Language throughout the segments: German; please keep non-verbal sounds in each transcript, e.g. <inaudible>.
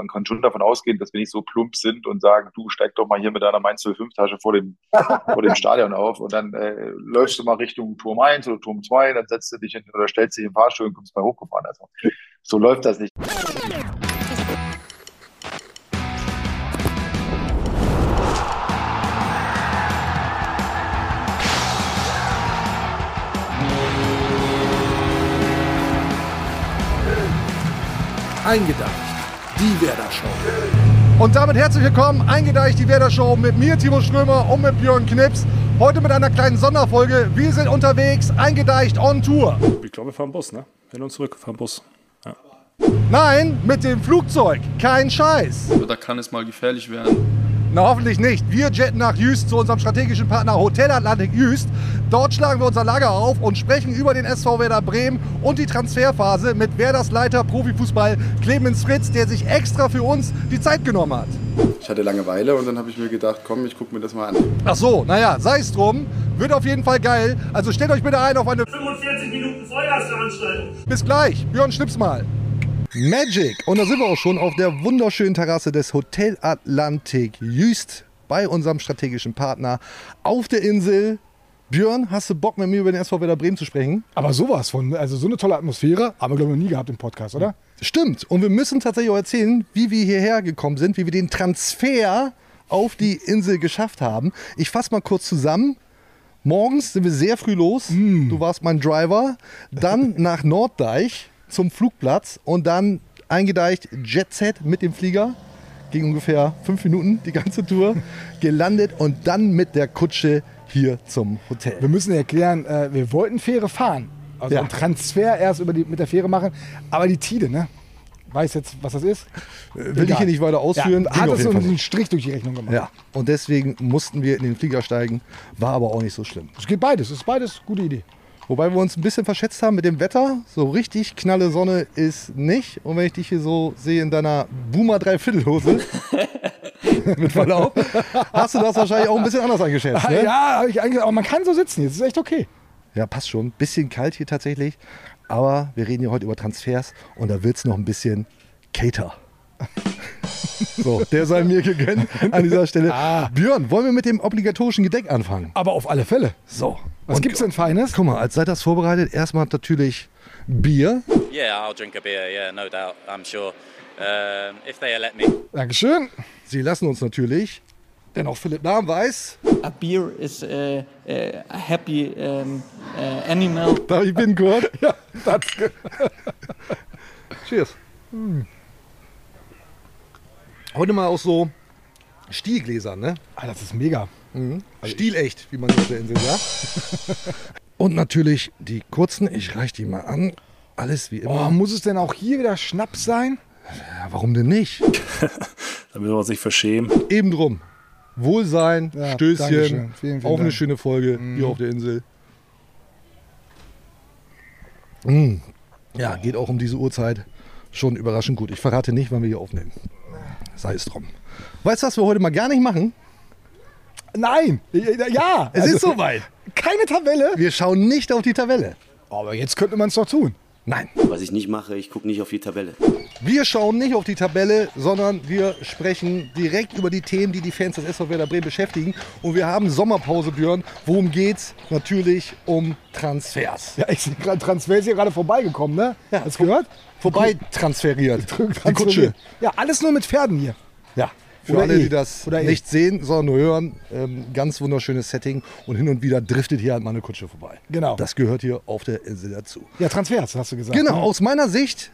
man kann schon davon ausgehen, dass wir nicht so plump sind und sagen, du steig doch mal hier mit deiner Mainz 05 Tasche vor dem, <laughs> vor dem Stadion auf und dann äh, läufst du mal Richtung Turm 1 oder Turm 2, dann setzt du dich in, oder stellst dich im Fahrstuhl und kommst mal hochgefahren. Also so läuft das nicht. Eingedeicht, die Werder Show. Und damit herzlich willkommen, Eingedeicht, die Werder Show mit mir, Timo Strömer und mit Björn Knips. Heute mit einer kleinen Sonderfolge. Wir sind unterwegs, eingedeicht on Tour. Ich glaube, wir fahren Bus, ne? Hin und zurück, fahren Bus. Ja. Nein, mit dem Flugzeug. Kein Scheiß. Da kann es mal gefährlich werden. Na, hoffentlich nicht. Wir jetten nach Jüst zu unserem strategischen Partner Hotel Atlantik Jüst. Dort schlagen wir unser Lager auf und sprechen über den SV Werder Bremen und die Transferphase mit Werders Leiter Profifußball Clemens Fritz, der sich extra für uns die Zeit genommen hat. Ich hatte Langeweile und dann habe ich mir gedacht, komm, ich gucke mir das mal an. Ach so, naja, sei es drum. Wird auf jeden Fall geil. Also stellt euch bitte ein auf eine 45 Minuten Feuerveranstaltung. Bis gleich. Björn, schnips mal. Magic. Und da sind wir auch schon auf der wunderschönen Terrasse des Hotel Atlantik Jüst bei unserem strategischen Partner auf der Insel. Björn, hast du Bock mit mir über den SV Werder Bremen zu sprechen? Aber sowas von, also so eine tolle Atmosphäre, haben wir glaube ich noch nie gehabt im Podcast, oder? Stimmt. Und wir müssen tatsächlich auch erzählen, wie wir hierher gekommen sind, wie wir den Transfer auf die Insel geschafft haben. Ich fasse mal kurz zusammen. Morgens sind wir sehr früh los. Du warst mein Driver. Dann nach Norddeich zum Flugplatz und dann eingedeicht Jet Set mit dem Flieger. Ging ungefähr fünf Minuten die ganze Tour. <laughs> Gelandet und dann mit der Kutsche hier zum Hotel. Wir müssen erklären, äh, wir wollten Fähre fahren. Also Ja. einen Transfer erst über die, mit der Fähre machen. Aber die Tide, ne? Weiß jetzt, was das ist? Will ich hier nicht weiter ausführen. Ja, hat es so einen Strich durch die Rechnung gemacht. Ja, und deswegen mussten wir in den Flieger steigen. War aber auch nicht so schlimm. Es geht beides, es ist beides gute Idee. Wobei wir uns ein bisschen verschätzt haben mit dem Wetter. So richtig knalle Sonne ist nicht. Und wenn ich dich hier so sehe in deiner Boomer Dreiviertelhose, <laughs> mit Verlaub, hast du das wahrscheinlich auch ein bisschen anders eingeschätzt. Ne? Ja, hab ich eigentlich, aber man kann so sitzen, jetzt ist echt okay. ja, passt schon. Bisschen kalt hier tatsächlich. Aber wir reden hier heute über Transfers und da wird es noch ein bisschen Cater. <laughs> So, der sei mir gegönnt an dieser Stelle. Björn, wollen wir mit dem obligatorischen Gedeck anfangen? Aber auf alle Fälle. So. Was Und- gibt's denn Feines? Guck mal, als seid das vorbereitet, erstmal natürlich Bier. Yeah, I'll drink a beer. Yeah, no doubt. I'm sure. Um, if they let me. Dankeschön. Sie lassen uns natürlich, denn auch Philipp Lahm weiß, A beer is uh, uh, a happy um, uh, animal. <laughs> da ich bin Kurt. <laughs> Ja, das, Cheers. Heute mal aus so Stielgläsern, ne? ah, das ist mega. Stilecht, wie man hier auf der Insel sagt. <laughs> Und natürlich die kurzen, ich reich die mal an. Alles wie Oh, immer. muss es denn auch hier wieder Schnaps sein? Ja, warum denn nicht? <laughs> Damit wir uns nicht verschämen. Eben drum. Wohlsein, Ja, Stößchen. Vielen, vielen auf eine Dank. schöne Folge hier auf der Insel. Mm. Ja, geht auch um diese Uhrzeit schon überraschend gut. Ich verrate nicht, wann wir hier aufnehmen. Sei es drum. Weißt du, was wir heute mal gar nicht machen? Nein. Ja. Es also, ist soweit. Keine Tabelle. Wir schauen nicht auf die Tabelle. Aber jetzt könnte man es doch tun. Nein. Was ich nicht mache, ich gucke nicht auf die Tabelle. Wir schauen nicht auf die Tabelle, sondern wir sprechen direkt über die Themen, die die Fans des SV Werder Bremen beschäftigen. Und wir haben Sommerpause, Björn. Worum geht's? Natürlich um Transfers. Ja, ich sehe gerade, Transfer ist hier gerade vorbeigekommen, ne? Ja, Hast du gehört? Vorbei transferiert. Die Kutsche. Ja, alles nur mit Pferden hier. Ja. Für Oder alle, eh. die das Oder eh. nicht sehen, sondern nur hören, ähm, ganz wunderschönes Setting. Und hin und wieder driftet hier halt mal eine Kutsche vorbei. Genau. Das gehört hier auf der Insel dazu. Ja, Transfers, hast du gesagt. Genau, ne? aus meiner Sicht,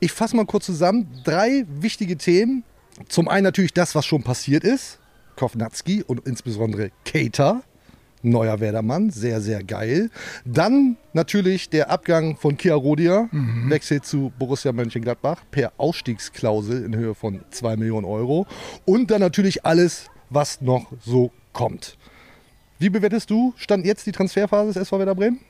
ich fasse mal kurz zusammen, drei wichtige Themen. Zum einen natürlich das, was schon passiert ist. Kovnatski und insbesondere Keita, neuer Werdermann, sehr, sehr geil. Dann natürlich der Abgang von Kia Rodia, Wechsel zu Borussia Mönchengladbach per Ausstiegsklausel in Höhe von 2 Millionen Euro. Und dann natürlich alles, was noch so kommt. Wie bewertest du, stand jetzt die Transferphase des SV Werder Bremen?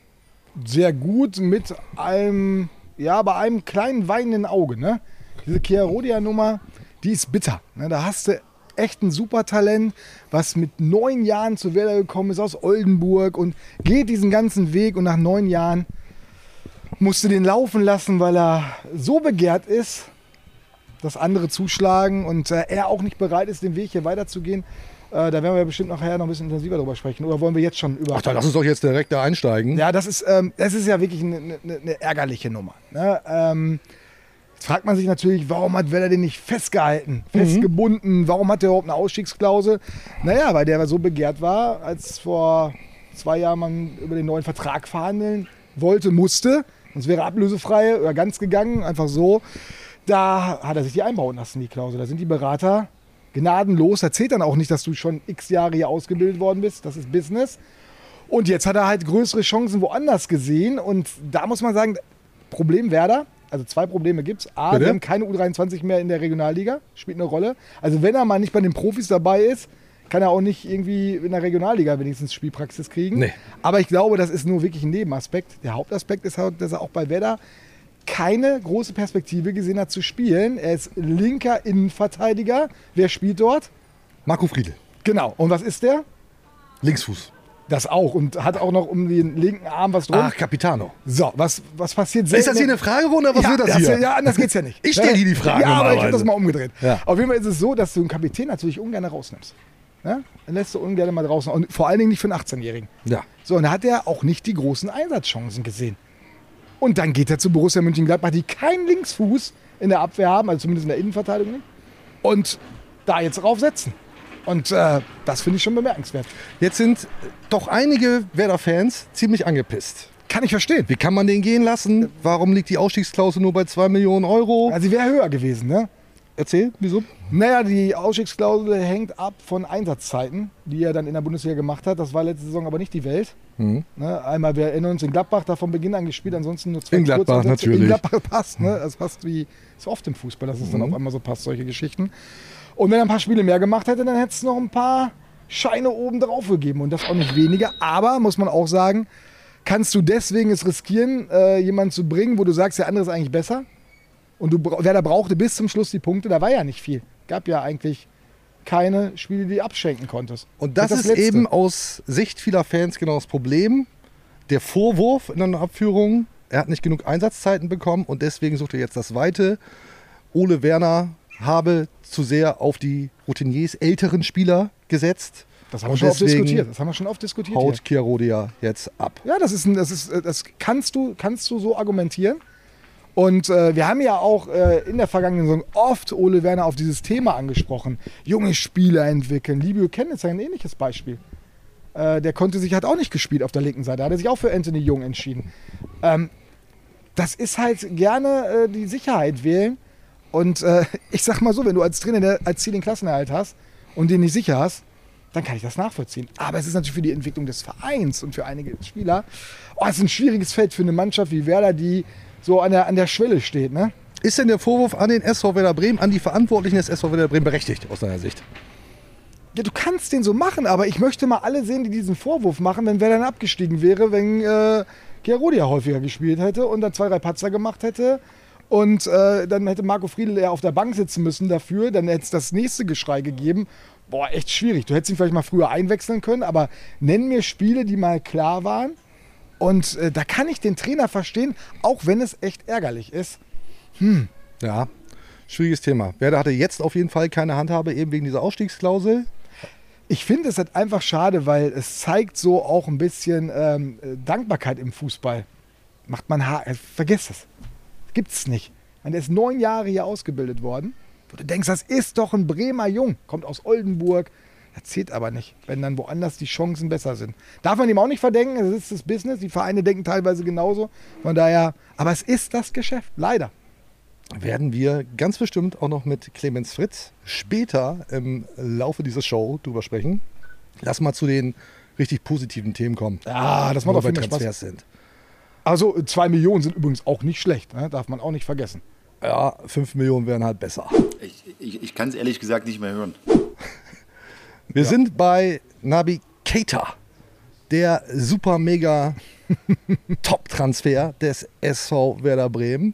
Sehr gut mit einem, ja, bei einem kleinen weinenden Auge, ne? Diese Chiarodia-Nummer, die ist bitter. Ne? Da hast du echt ein Supertalent, was mit neun Jahren zu Werder gekommen ist aus Oldenburg und geht diesen ganzen Weg und nach neun Jahren musst du den laufen lassen, weil er so begehrt ist, dass andere zuschlagen und äh, er auch nicht bereit ist, den Weg hier weiterzugehen. Äh, da werden wir bestimmt nachher noch ein bisschen intensiver drüber sprechen. Oder wollen wir jetzt schon über. Ach, dann lass uns doch jetzt direkt da einsteigen. Ja, das ist, ähm, das ist ja wirklich eine, eine, eine ärgerliche Nummer. Ne? Ähm, jetzt fragt man sich natürlich, warum hat Weller den nicht festgehalten, festgebunden? Warum hat der überhaupt eine Ausstiegsklausel? Naja, weil der so begehrt war, als vor zwei Jahren man über den neuen Vertrag verhandeln wollte, musste. Sonst wäre ablösefrei oder ganz gegangen, einfach so. Da hat er sich die einbauen lassen, die Klausel. Da sind die Berater gnadenlos. Erzählt dann auch nicht, dass du schon x Jahre hier ausgebildet worden bist. Das ist Business. Und jetzt hat er halt größere Chancen woanders gesehen. Und da muss man sagen, Problem Werder, also zwei Probleme gibt es. A, Bitte? wir haben keine U23 mehr in der Regionalliga, spielt eine Rolle. Also wenn er mal nicht bei den Profis dabei ist, kann er auch nicht irgendwie in der Regionalliga wenigstens Spielpraxis kriegen. Nee. Aber ich glaube, das ist nur wirklich ein Nebenaspekt. Der Hauptaspekt ist halt, dass er auch bei Werder keine große Perspektive gesehen hat zu spielen. Er ist linker Innenverteidiger. Wer spielt dort? Marco Friedl, Genau. Und was ist der? Linksfuß. Das auch. Und hat auch noch um den linken Arm was drum. Ach, Capitano. So, was, was passiert Ist das hier eine Fragerunde oder was ja, wird das hier? Ja, anders geht's ja nicht. Ich stell dir die Frage Ja, aber ich habe das mal umgedreht. Ja. Auf jeden Fall ist es so, dass du einen Kapitän natürlich ungern rausnimmst. Ja? Den lässt du ungern mal draußen. Und vor allen Dingen nicht für einen 18-Jährigen. Ja. So, und da hat er auch nicht die großen Einsatzchancen gesehen. Und dann geht er zu Borussia Mönchengladbach, die keinen Linksfuß in der Abwehr haben, also zumindest in der Innenverteidigung nicht. Und da jetzt draufsetzen. Und äh, das finde ich schon bemerkenswert. Jetzt sind doch einige Werder-Fans ziemlich angepisst. Kann ich verstehen. Wie kann man den gehen lassen? Warum liegt die Ausstiegsklausel nur bei 2 Millionen Euro? Also sie wäre höher gewesen, ne? Erzähl, wieso? Naja, die Ausstiegsklausel hängt ab von Einsatzzeiten, die er dann in der Bundesliga gemacht hat. Das war letzte Saison aber nicht die Welt. Mhm. Ne, einmal, wir erinnern uns in Gladbach, da von Beginn an gespielt, ansonsten nur zwei In Gladbach, natürlich. In Gladbach passt, ne? Das passt wie so oft im Fußball, dass es Mhm. dann auf einmal so passt, solche Geschichten. Und wenn er ein paar Spiele mehr gemacht hätte, dann hätte es noch ein paar Scheine oben drauf gegeben und das auch nicht weniger. Aber, muss man auch sagen, kannst du deswegen es riskieren, äh, jemanden zu bringen, wo du sagst, der andere ist eigentlich besser? Und du, bra- Werder brauchte bis zum Schluss die Punkte, da war ja nicht viel. Gab ja eigentlich keine Spiele, die du abschenken konntest. Und das, ist Letzte. eben aus Sicht vieler Fans genau das Problem. Der Vorwurf in einer Abführung, er hat nicht genug Einsatzzeiten bekommen und deswegen sucht er jetzt das Weite. Ole Werner habe zu sehr auf die Routiniers älteren Spieler gesetzt. Das haben wir schon oft diskutiert. Das haben wir schon oft diskutiert. Haut. Chiarodia jetzt ab. Ja, das ist, ein, das ist, äh, das kannst du, kannst du so argumentieren. Und äh, wir haben ja auch äh, in der vergangenen Saison oft Ole Werner auf dieses Thema angesprochen. Junge Spieler entwickeln. Libio Ken ist ein ähnliches Beispiel. Äh, der konnte sich, hat auch nicht gespielt auf der linken Seite. Hat er sich auch für Anthony Jung entschieden. Ähm, das ist halt gerne äh, die Sicherheit wählen. Und äh, <laughs> ich sag mal so, wenn du als Trainer der, als Ziel den Klassenerhalt hast und den nicht sicher hast, dann kann ich das nachvollziehen. Aber es ist natürlich für die Entwicklung des Vereins und für einige Spieler, oh, es ist ein schwieriges Feld für eine Mannschaft wie Werder, die so an der, an der Schwelle steht. Ne? Ist denn der Vorwurf an den SV Werder Bremen, an die Verantwortlichen des SV Werder Bremen berechtigt aus deiner Sicht? Ja, du kannst den so machen, aber ich möchte mal alle sehen, die diesen Vorwurf machen, wenn Werder dann abgestiegen wäre, wenn äh, Gerodia häufiger gespielt hätte und dann zwei, drei Patzer gemacht hätte. Und äh, dann hätte Marco Friedl ja auf der Bank sitzen müssen dafür. Dann hätte es das nächste Geschrei gegeben. Boah, echt schwierig. Du hättest ihn vielleicht mal früher einwechseln können, aber nenn mir Spiele, die mal klar waren. Und äh, da kann ich den Trainer verstehen, auch wenn es echt ärgerlich ist. Ja, schwieriges Thema. Werder hatte jetzt auf jeden Fall keine Handhabe, eben wegen dieser Ausstiegsklausel. Ich finde es halt einfach schade, weil es zeigt so auch ein bisschen ähm, äh, Dankbarkeit im Fußball. Macht man, ha äh, vergiss es. Gibt's nicht. Und er ist neun Jahre hier ausgebildet worden. Wo du denkst, das ist doch ein Bremer Jung, kommt aus Oldenburg. Das zählt aber nicht, wenn dann woanders die Chancen besser sind. Darf man ihm auch nicht verdenken, es ist das Business. Die Vereine denken teilweise genauso. Von daher, aber es ist das Geschäft, leider. werden wir ganz bestimmt auch noch mit Clemens Fritz später im Laufe dieser Show drüber sprechen. Lass mal zu den richtig positiven Themen kommen. Ja, das macht jeden Fall Spaß. Sind. Also zwei Millionen sind übrigens auch nicht schlecht, ne? darf man auch nicht vergessen. Ja, 5 Millionen wären halt besser. Ich, ich, ich kann es ehrlich gesagt nicht mehr hören. <laughs> Wir sind bei Nabi Keita, der super mega <laughs> Top-Transfer des SV Werder Bremen.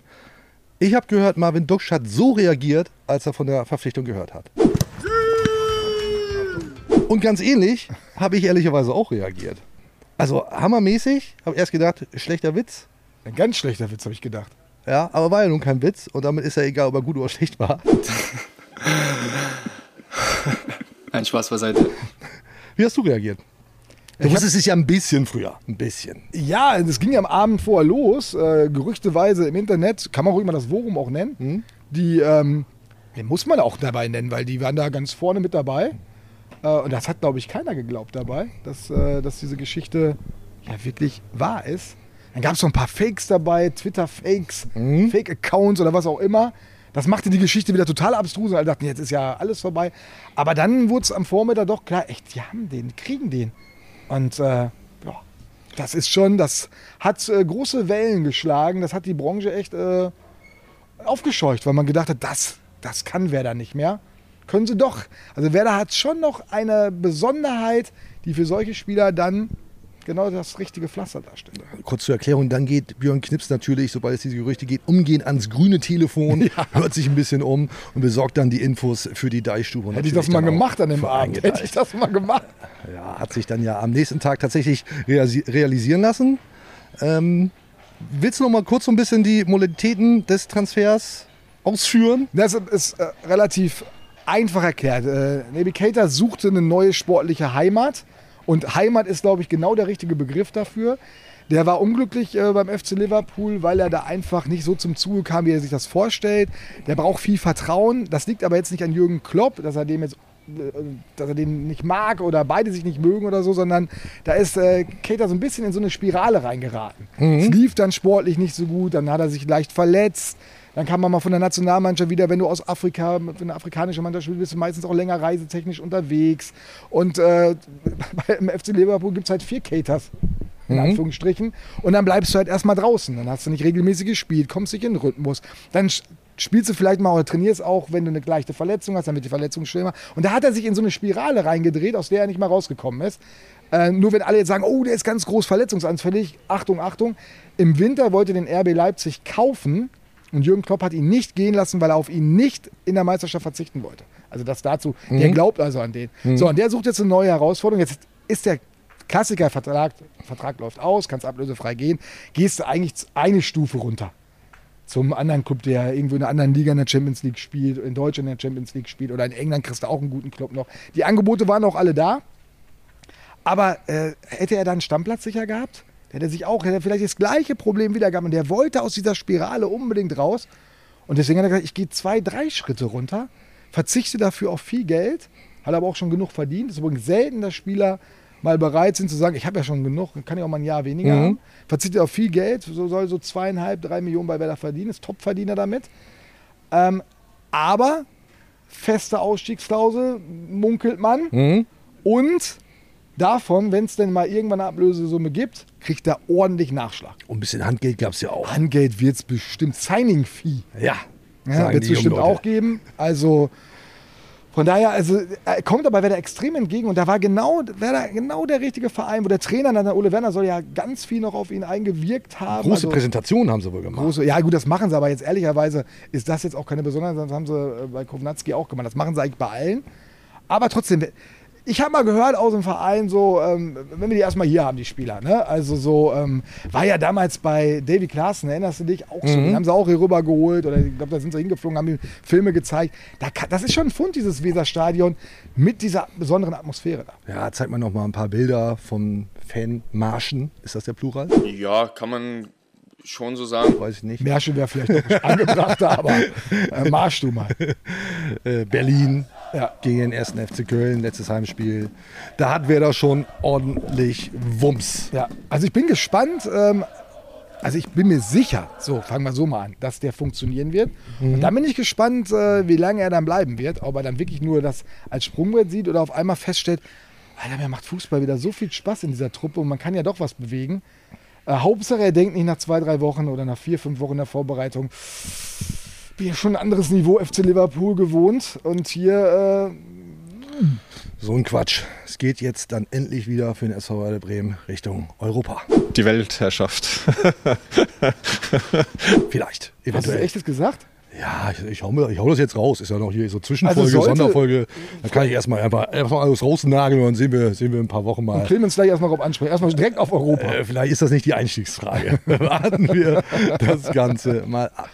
Ich habe gehört, Marvin Duksch hat so reagiert, als er von der Verpflichtung gehört hat. Und ganz ähnlich habe ich ehrlicherweise auch reagiert. Also hammermäßig, habe erst gedacht, schlechter Witz. Ein ganz schlechter Witz, habe ich gedacht. Ja, aber war ja nun kein Witz und damit ist ja egal, ob er gut oder schlecht war. <laughs> Ein Spaß beiseite. Wie hast du reagiert? Du wusstest es ja ein bisschen früher. Ein bisschen. Ja, das ging ja am Abend vorher los. Äh, gerüchteweise im Internet, kann man ruhig mal das Forum auch nennen. Mhm. Die, ähm, den muss man auch dabei nennen, weil die waren da ganz vorne mit dabei. Äh, und das hat, glaube ich, keiner geglaubt dabei, dass, äh, dass diese Geschichte ja wirklich wahr ist. Dann gab es so ein paar Fakes dabei, Twitter-Fakes, Mhm. Fake-Accounts oder was auch immer. Das machte die Geschichte wieder total abstrus und alle dachten, jetzt ist ja alles vorbei. Aber dann wurde es am Vormittag doch klar, echt, die haben den, kriegen den. Und äh, ja, das ist schon, das hat äh, große Wellen geschlagen. Das hat die Branche echt äh, aufgescheucht, weil man gedacht hat, das, das kann Werder nicht mehr. Können sie doch. Also Werder hat schon noch eine Besonderheit, die für solche Spieler dann genau das richtige Pflaster darstellt. Kurz zur Erklärung, dann geht Björn Knips natürlich, sobald es diese Gerüchte geht, umgehend ans grüne Telefon, <laughs> hört sich ein bisschen um und besorgt dann die Infos für die Deichstube. Hätte ich das mal gemacht an dem Abend, hätte ich das mal gemacht. Ja, hat sich dann ja am nächsten Tag tatsächlich realisi- realisieren lassen. Ähm, willst du noch mal kurz so ein bisschen die Modalitäten des Transfers ausführen? Das ist äh, relativ einfach erklärt. Äh, Keita suchte eine neue sportliche Heimat. Und Heimat ist, glaube ich, genau der richtige Begriff dafür. Der war unglücklich äh, beim FC Liverpool, weil er da einfach nicht so zum Zuge kam, wie er sich das vorstellt. Der braucht viel Vertrauen. Das liegt aber jetzt nicht an Jürgen Klopp, dass er dem jetzt äh, dass er den nicht mag oder beide sich nicht mögen oder so, sondern da ist äh, Keita so ein bisschen in so eine Spirale reingeraten. Es lief dann sportlich nicht so gut, dann hat er sich leicht verletzt. Dann kam man mal von der Nationalmannschaft wieder, wenn du aus Afrika, für eine afrikanische Mannschaft spielst, bist du meistens auch länger reisetechnisch unterwegs. Und äh, <laughs> beim FC Liverpool gibt es halt vier Caters, in Anführungsstrichen. Und dann bleibst du halt erstmal draußen. Dann hast du nicht regelmäßig gespielt, kommst nicht in den Rhythmus. Dann spielst du vielleicht mal oder trainierst auch, wenn du eine leichte Verletzung hast, dann wird die Verletzung schlimmer. Und da hat er sich in so eine Spirale reingedreht, aus der er nicht mal rausgekommen ist. Äh, nur wenn alle jetzt sagen, oh, der ist ganz groß verletzungsanfällig, Achtung, Achtung. Im Winter wollte den RB Leipzig kaufen und Jürgen Klopp hat ihn nicht gehen lassen, weil er auf ihn nicht in der Meisterschaft verzichten wollte. Also das dazu, der glaubt also an den. So, und der sucht jetzt eine neue Herausforderung. Jetzt ist der Klassiker, Vertrag, Vertrag läuft aus, kannst ablösefrei gehen, gehst du eigentlich eine Stufe runter zum anderen Club, der irgendwo in einer anderen Liga in der Champions League spielt, in Deutschland in der Champions League spielt oder in England kriegst du auch einen guten Club noch. Die Angebote waren auch alle da. Aber äh, hätte er dann einen Stammplatz sicher gehabt, hätte er sich auch, hätte er vielleicht das gleiche Problem wieder gehabt. Und der wollte aus dieser Spirale unbedingt raus. Und deswegen hat er gesagt, ich gehe zwei, drei Schritte runter, verzichte dafür auf viel Geld, hat aber auch schon genug verdient. Es ist übrigens selten, dass Spieler mal bereit sind zu sagen, ich habe ja schon genug, kann ich auch mal ein Jahr weniger haben. Verzichtet auf viel Geld, so soll so zweieinhalb, drei Millionen bei Werder verdienen, ist Topverdiener damit. Ähm, aber feste Ausstiegsklausel munkelt man. Und davon, wenn es denn mal irgendwann eine Ablösesumme gibt, kriegt er ordentlich Nachschlag. Und ein bisschen Handgeld gab es ja auch. Handgeld wird es bestimmt, Signing-Fee. Ja, Ja, wird es bestimmt Leute. auch geben. Also von daher, also er kommt aber Werder extrem entgegen und da war genau, Werder genau der richtige Verein, wo der Trainer, dann der Ole Werner, soll ja ganz viel noch auf ihn eingewirkt haben. Große also, Präsentation haben sie wohl gemacht. große, ja gut, das machen sie, aber jetzt ehrlicherweise ist das jetzt auch keine Besonderheit, das haben sie äh, bei Kovnatski auch gemacht. Das machen sie eigentlich bei allen. Aber trotzdem, ich habe mal gehört aus dem Verein so, ähm, wenn wir die erstmal hier haben, die Spieler, ne? Also so, ähm, war ja damals bei Davy Klaassen, erinnerst du dich? Auch so, den haben sie auch hier rüber geholt oder ich glaube, da sind sie hingeflogen, haben ihm Filme gezeigt. Da kann, das ist schon ein Fund, dieses Weserstadion, mit dieser besonderen Atmosphäre da. Ja, zeigt mal noch mal ein paar Bilder von Fanmarschen. Ist das der Plural? Ja, kann man schon so sagen. Weiß ich nicht. Märchen wäre vielleicht noch nicht angebrachter, aber äh, marsch du mal. <laughs> Äh, Berlin Ja. gegen den ersten FC Köln, letztes Heimspiel. Da hat Werder schon ordentlich Wumms. Ja, also ich bin gespannt. Ähm, also ich bin mir sicher, so fangen wir so mal an, dass der funktionieren wird. Und dann bin ich gespannt, äh, wie lange er dann bleiben wird. Ob er dann wirklich nur das als Sprungbrett sieht oder auf einmal feststellt, Alter, mir macht Fußball wieder so viel Spaß in dieser Truppe und man kann ja doch was bewegen. Äh, Hauptsache, er denkt nicht nach zwei, drei Wochen oder nach vier, fünf Wochen der Vorbereitung, bin ja schon ein anderes Niveau FC Liverpool gewohnt und hier äh, So ein Quatsch. Es geht jetzt dann endlich wieder für den SV Werder Bremen Richtung Europa. Die Weltherrschaft. <laughs> Vielleicht, Hast du eventuell. echtes gesagt? Ja, ich, ich, hau mir, ich hau das jetzt raus. Ist ja noch hier so Zwischenfolge, Also sollte- Sonderfolge. Da kann ich erstmal einfach, einfach alles rausnageln und dann sehen wir, sehen wir in ein paar Wochen mal. Und Clemens gleich erstmal drauf ansprechen. Erstmal direkt auf Europa. Äh, vielleicht ist das nicht die Einstiegsfrage. <laughs> Warten wir das Ganze mal ab.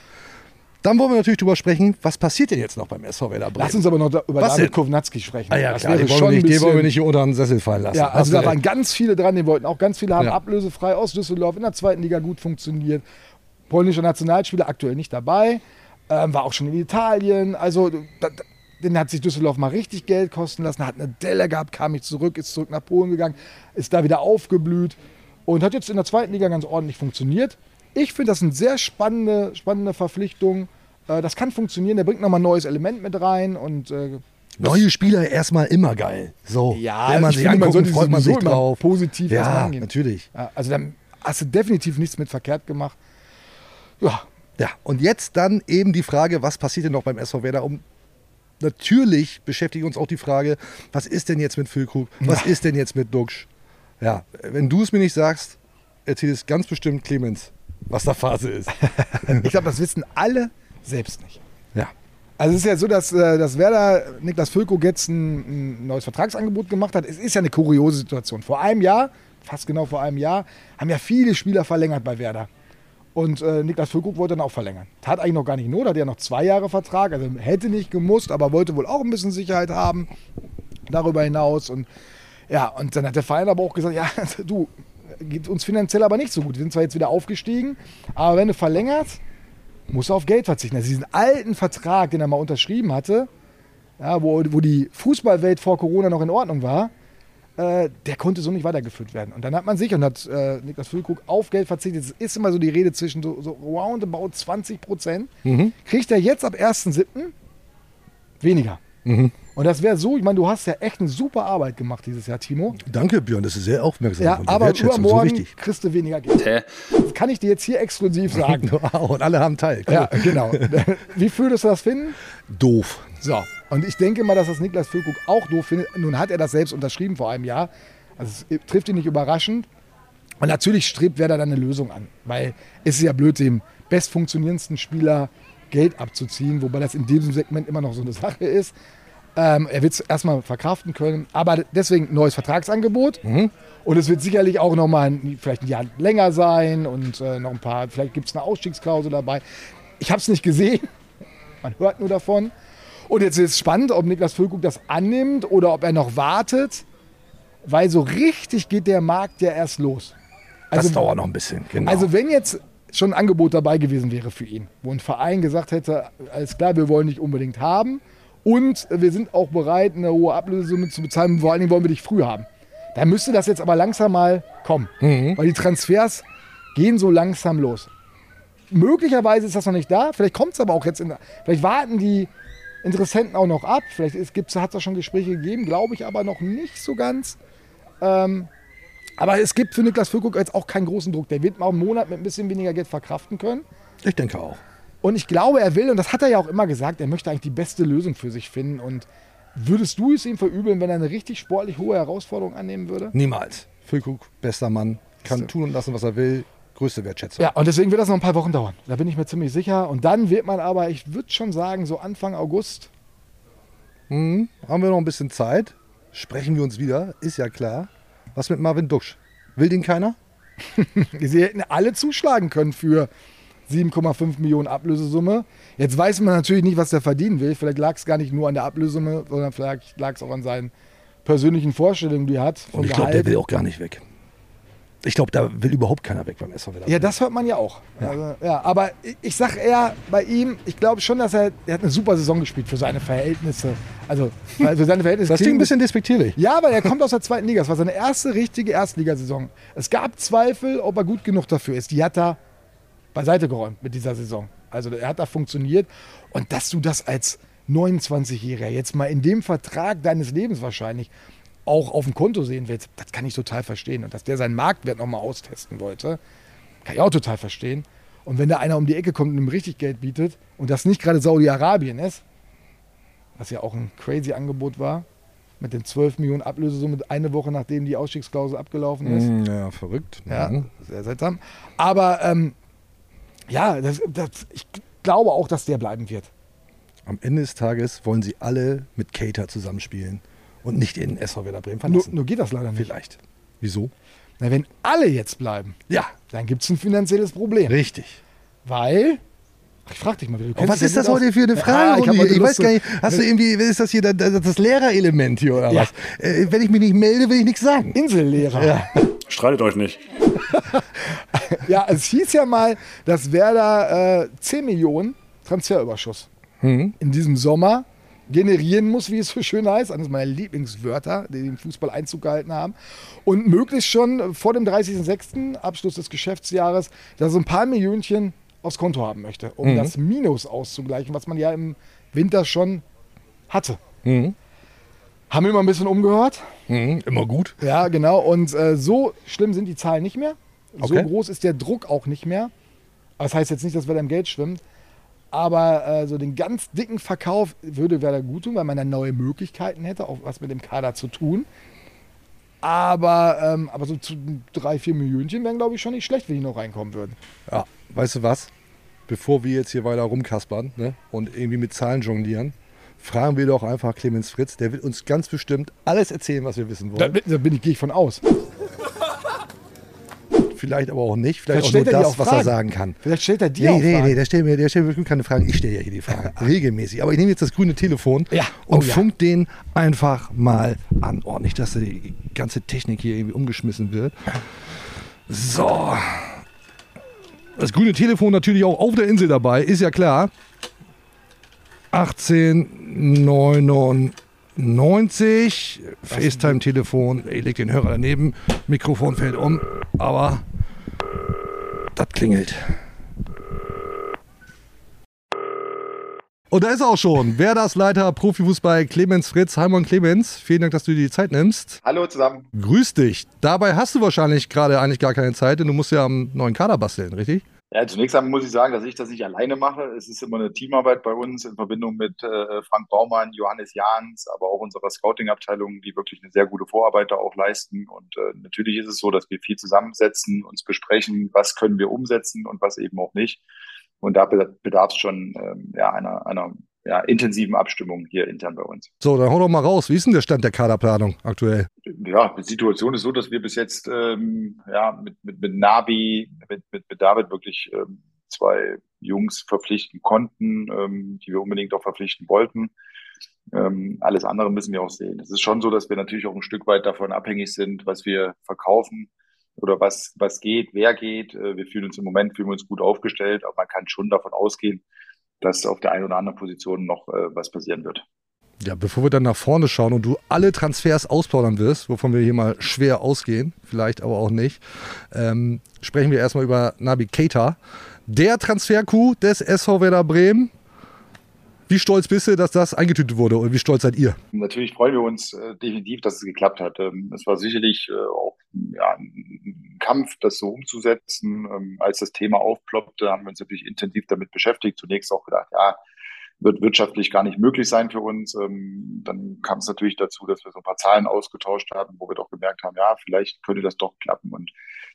Dann wollen wir natürlich drüber sprechen, was passiert denn jetzt noch beim SV Werder Bremen? Lass uns aber noch da, über Was David denn? Kovnatski sprechen. Ah ja, das klar, den wollen, nicht, den wollen wir nicht hier unter den Sessel fallen lassen. Ja, also da waren ganz viele dran, die wollten auch ganz viele haben Ja. ablösefrei aus Düsseldorf in der zweiten Liga gut funktioniert. Polnischer Nationalspieler aktuell nicht dabei, ähm, war auch schon in Italien. Also da, den hat sich Düsseldorf mal richtig Geld kosten lassen, hat eine Delle gehabt, kam nicht zurück, ist zurück nach Polen gegangen, ist da wieder aufgeblüht und hat jetzt in der zweiten Liga ganz ordentlich funktioniert. Ich finde das eine sehr spannende, spannende Verpflichtung. Äh, das kann funktionieren, der bringt nochmal ein neues Element mit rein und äh, Neue Spieler erstmal immer geil. So, Ja, wenn man ich sich man anguckt, sollte freut man sich drauf. positiv Ja, natürlich. Ja, also dann hast du definitiv nichts mit verkehrt gemacht. Ja, Ja, und jetzt dann eben die Frage, was passiert denn noch beim SV Werder? Um, natürlich beschäftigt uns auch die Frage, was ist denn jetzt mit Füllkrug? Was ist denn jetzt mit Duxch? Ja, wenn du es mir nicht sagst, erzählt es ganz bestimmt Clemens, was da Phase ist. <laughs> ich glaube, das wissen alle selbst nicht. Ja. Also es ist ja so, dass, äh, dass Werder Niklas Füllkrug jetzt ein, ein neues Vertragsangebot gemacht hat. Es ist ja eine kuriose Situation. Vor einem Jahr, fast genau vor einem Jahr, haben ja viele Spieler verlängert bei Werder. Und äh, Niklas Füllkrug wollte dann auch verlängern. Tat eigentlich noch gar nicht not, hat ja noch zwei Jahre Vertrag, also hätte nicht gemusst, aber wollte wohl auch ein bisschen Sicherheit haben darüber hinaus. Und ja, und dann hat der Verein aber auch gesagt, ja, <laughs> du, geht uns finanziell aber nicht so gut. Wir sind zwar jetzt wieder aufgestiegen, aber wenn du verlängerst, musst du auf Geld verzichten. Also diesen alten Vertrag, den er mal unterschrieben hatte, ja, wo, wo die Fußballwelt vor Corona noch in Ordnung war, äh, der konnte so nicht weitergeführt werden. Und dann hat man sich und hat äh, Niklas Füllkrug auf Geld verzichtet. Es ist immer so die Rede zwischen so, so roundabout 20 Prozent. Mhm. Kriegt er jetzt ab 1.7. weniger. Mhm. Und das wäre so, ich meine, du hast ja echt eine super Arbeit gemacht dieses Jahr, Timo. Danke, Björn, das ist sehr aufmerksam. Ja, aber Wertschätzung, so übermorgen wichtig. kriegst du weniger Geld. Das kann ich dir jetzt hier exklusiv sagen. <laughs> Und alle haben teil. Cool. ja, genau. <laughs> Wie würdest du das finden? Doof. So, und ich denke mal, dass das Niklas Füllkrug auch doof findet. Nun hat er das selbst unterschrieben vor einem Jahr. Also es trifft ihn nicht überraschend. Und natürlich strebt Werder dann eine Lösung an. Weil es ist ja blöd, dem bestfunktionierendsten Spieler Geld abzuziehen, wobei das in diesem Segment immer noch so eine Sache ist. Ähm, er wird es erstmal verkraften können, aber deswegen neues Vertragsangebot. Und es wird sicherlich auch noch mal ein, vielleicht ein Jahr länger sein und äh, noch ein paar, vielleicht gibt es eine Ausstiegsklausel dabei. Ich habe es nicht gesehen, <laughs> man hört nur davon. Und jetzt ist es spannend, ob Niklas Füllkrug das annimmt oder ob er noch wartet, weil so richtig geht der Markt ja erst los. Das dauert noch ein bisschen. Genau. Also wenn jetzt schon ein Angebot dabei gewesen wäre für ihn, wo ein Verein gesagt hätte, alles klar, wir wollen dich unbedingt haben und wir sind auch bereit, eine hohe Ablösesumme zu bezahlen, vor allen Dingen wollen wir dich früh haben. Da müsste das jetzt aber langsam mal kommen, Mhm. weil die Transfers gehen so langsam los. Möglicherweise ist das noch nicht da, vielleicht kommt es aber auch jetzt, in, vielleicht warten die Interessenten auch noch ab, vielleicht hat es da schon Gespräche gegeben, glaube ich aber noch nicht so ganz. Ähm, aber es gibt für Niklas Füllkrug jetzt auch keinen großen Druck. Der wird mal einen Monat mit ein bisschen weniger Geld verkraften können. ich denke auch. Und ich glaube, er will, und das hat er ja auch immer gesagt, er möchte eigentlich die beste Lösung für sich finden. Und würdest du es ihm verübeln, wenn er eine richtig sportlich hohe Herausforderung annehmen würde? Niemals. Füllkrug, bester Mann, kann tun und lassen, was er will. Größte Wertschätzung. Ja, und deswegen wird das noch ein paar Wochen dauern. Da bin ich mir ziemlich sicher. Und dann wird man aber, ich würde schon sagen, so Anfang August. Mhm. Haben wir noch ein bisschen Zeit? Sprechen wir uns wieder, ist ja klar. Was mit Marvin Dusch? Will den keiner? <laughs> Sie hätten alle zuschlagen können für 7,5 Millionen Ablösesumme. Jetzt weiß man natürlich nicht, was der verdienen will. Vielleicht lag es gar nicht nur an der Ablösesumme, sondern vielleicht lag es auch an seinen persönlichen Vorstellungen, die er hat. Und ich glaube, der will auch gar nicht weg. Ich glaube, da will überhaupt keiner weg beim SV Werder. Ja, das hört man ja auch. Ja, also, ja aber ich, ich sag eher bei ihm, ich glaube schon, dass er, er hat eine super Saison gespielt für seine Verhältnisse. Also für seine Verhältnisse. <laughs> Das klingt ein bisschen despektierlich. Ja, weil er kommt aus der zweiten Liga. Das war seine erste richtige Erstligasaison. Es gab Zweifel, ob er gut genug dafür ist. Die hat er beiseite geräumt mit dieser Saison. Also er hat da funktioniert. Und dass du das als 29-Jähriger jetzt mal in dem Vertrag deines Lebens wahrscheinlich auch auf dem Konto sehen willst, das kann ich total verstehen. Und dass der seinen Marktwert nochmal austesten wollte, kann ich auch total verstehen. Und wenn da einer um die Ecke kommt und ihm richtig Geld bietet und das nicht gerade Saudi-Arabien ist, was ja auch ein crazy Angebot war, mit den 12 Millionen Ablösesumme eine Woche nachdem die Ausstiegsklausel abgelaufen ist. Mm, Ja, verrückt. Ja, sehr seltsam. Aber ähm, ja, das, das, ich glaube auch, dass der bleiben wird. Am Ende des Tages wollen sie alle mit Cater zusammenspielen und nicht in SV Werder Bremen Nur, verlassen. nur geht das leider nicht. Vielleicht. Wieso? Na, wenn alle jetzt bleiben, Ja, dann gibt es ein finanzielles Problem. richtig. Weil, ach, ich frag dich mal, wie du Oh, was ist ja das heute für eine Ja, Frage? ich hab ich ich Lust weiß gar nicht, hast du irgendwie, ist das hier das, das, das Lehrerelement hier oder Ja. was? Äh, wenn ich mich nicht melde, will ich nichts sagen. Insellehrer. Ja. Streitet euch nicht. <laughs> Ja, es hieß ja mal, dass Werder äh, 10 Millionen Transferüberschuss Hm. in diesem Sommer generieren muss, wie es so schön heißt. Eines meiner Lieblingswörter, die im Fußball Einzug gehalten haben. Und möglichst schon vor dem 30.06. Abschluss des Geschäftsjahres, dass er so ein paar Millionchen aufs Konto haben möchte, um Mhm. das Minus auszugleichen, was man ja im Winter schon hatte. Mhm. Haben wir mal ein bisschen umgehört. Mhm. Immer gut. Ja, genau. Und äh, so schlimm sind die Zahlen nicht mehr. So Okay. groß ist der Druck auch nicht mehr. Das heißt jetzt nicht, dass Werder im Geld schwimmt. Aber äh, so den ganz dicken Verkauf würde Werder gut tun, weil man dann neue Möglichkeiten hätte, auch was mit dem Kader zu tun. Aber, ähm, aber so zu drei, vier Millionchen wären, glaube ich, schon nicht schlecht, wenn die noch reinkommen würden. Ja, weißt du was? Bevor wir jetzt hier weiter rumkaspern ne, und irgendwie mit Zahlen jonglieren, fragen wir doch einfach Clemens Fritz. Der wird uns ganz bestimmt alles erzählen, was wir wissen Da, wollen. da bin ich, gehe ich von aus. Vielleicht aber auch nicht. Vielleicht, Vielleicht auch nur er das, auch was er sagen kann. Vielleicht stellt er dir Nee, auch nee, Fragen. nee, der stellt mir, der stellt mir bestimmt keine Fragen. Ich stelle ja hier die Fragen. <laughs> Regelmäßig. Aber ich nehme jetzt das grüne Telefon Ja. und Oh ja. funk den einfach mal an. Oh, nicht, dass die ganze Technik hier irgendwie umgeschmissen wird. So. Das grüne Telefon natürlich auch auf der Insel dabei, ist ja klar. 1899 FaceTime-Telefon. Ich leg den Hörer daneben. Mikrofon fällt um. Aber das klingelt. Und da ist er auch schon. Werders Leiter Profifußball Clemens Fritz. Heimon Clemens, vielen Dank, dass du dir die Zeit nimmst. Hallo zusammen. Grüß dich. Dabei hast du wahrscheinlich gerade eigentlich gar keine Zeit, denn du musst ja am neuen Kader basteln, richtig? Ja, zunächst einmal muss ich sagen, dass ich das nicht alleine mache. Es ist immer eine Teamarbeit bei uns in Verbindung mit äh, Frank Baumann, Johannes Jahns, aber auch unserer Scouting-Abteilung, die wirklich eine sehr gute Vorarbeit da auch leisten. Und äh, natürlich ist es so, dass wir viel zusammensetzen, uns besprechen, was können wir umsetzen und was eben auch nicht. Und da bedarf es schon ähm, ja, einer, einer ja, intensiven Abstimmung hier intern bei uns. So, dann hau doch mal raus. Wie ist denn der Stand der Kaderplanung aktuell? Ja, die Situation ist so, dass wir bis jetzt ähm, ja, mit, mit, mit Nabi, mit, mit, mit David wirklich ähm, zwei Jungs verpflichten konnten, ähm, die wir unbedingt auch verpflichten wollten. Ähm, alles andere müssen wir auch sehen. Es ist schon so, dass wir natürlich auch ein Stück weit davon abhängig sind, was wir verkaufen oder was, was geht, wer geht. Äh, Wir fühlen uns im Moment, fühlen uns gut aufgestellt, aber man kann schon davon ausgehen, dass auf der einen oder anderen Position noch äh, was passieren wird. Ja, bevor wir dann nach vorne schauen und du alle Transfers ausplaudern wirst, wovon wir hier mal schwer ausgehen, vielleicht aber auch nicht, ähm, sprechen wir erstmal über Nabi Keita, der Transfer-Coup des SV Werder Bremen. Wie stolz bist du, dass das eingetütet wurde und wie stolz seid ihr? Natürlich freuen wir uns äh, definitiv, dass es geklappt hat. Ähm, es war sicherlich äh, auch ja, ein Kampf, das so umzusetzen. Ähm, als das Thema aufploppte, haben wir uns natürlich intensiv damit beschäftigt. Zunächst auch gedacht, ja, wird wirtschaftlich gar nicht möglich sein für uns. Ähm, dann kam es natürlich dazu, dass wir so ein paar Zahlen ausgetauscht haben, wo wir doch gemerkt haben, ja, vielleicht könnte das doch klappen. Und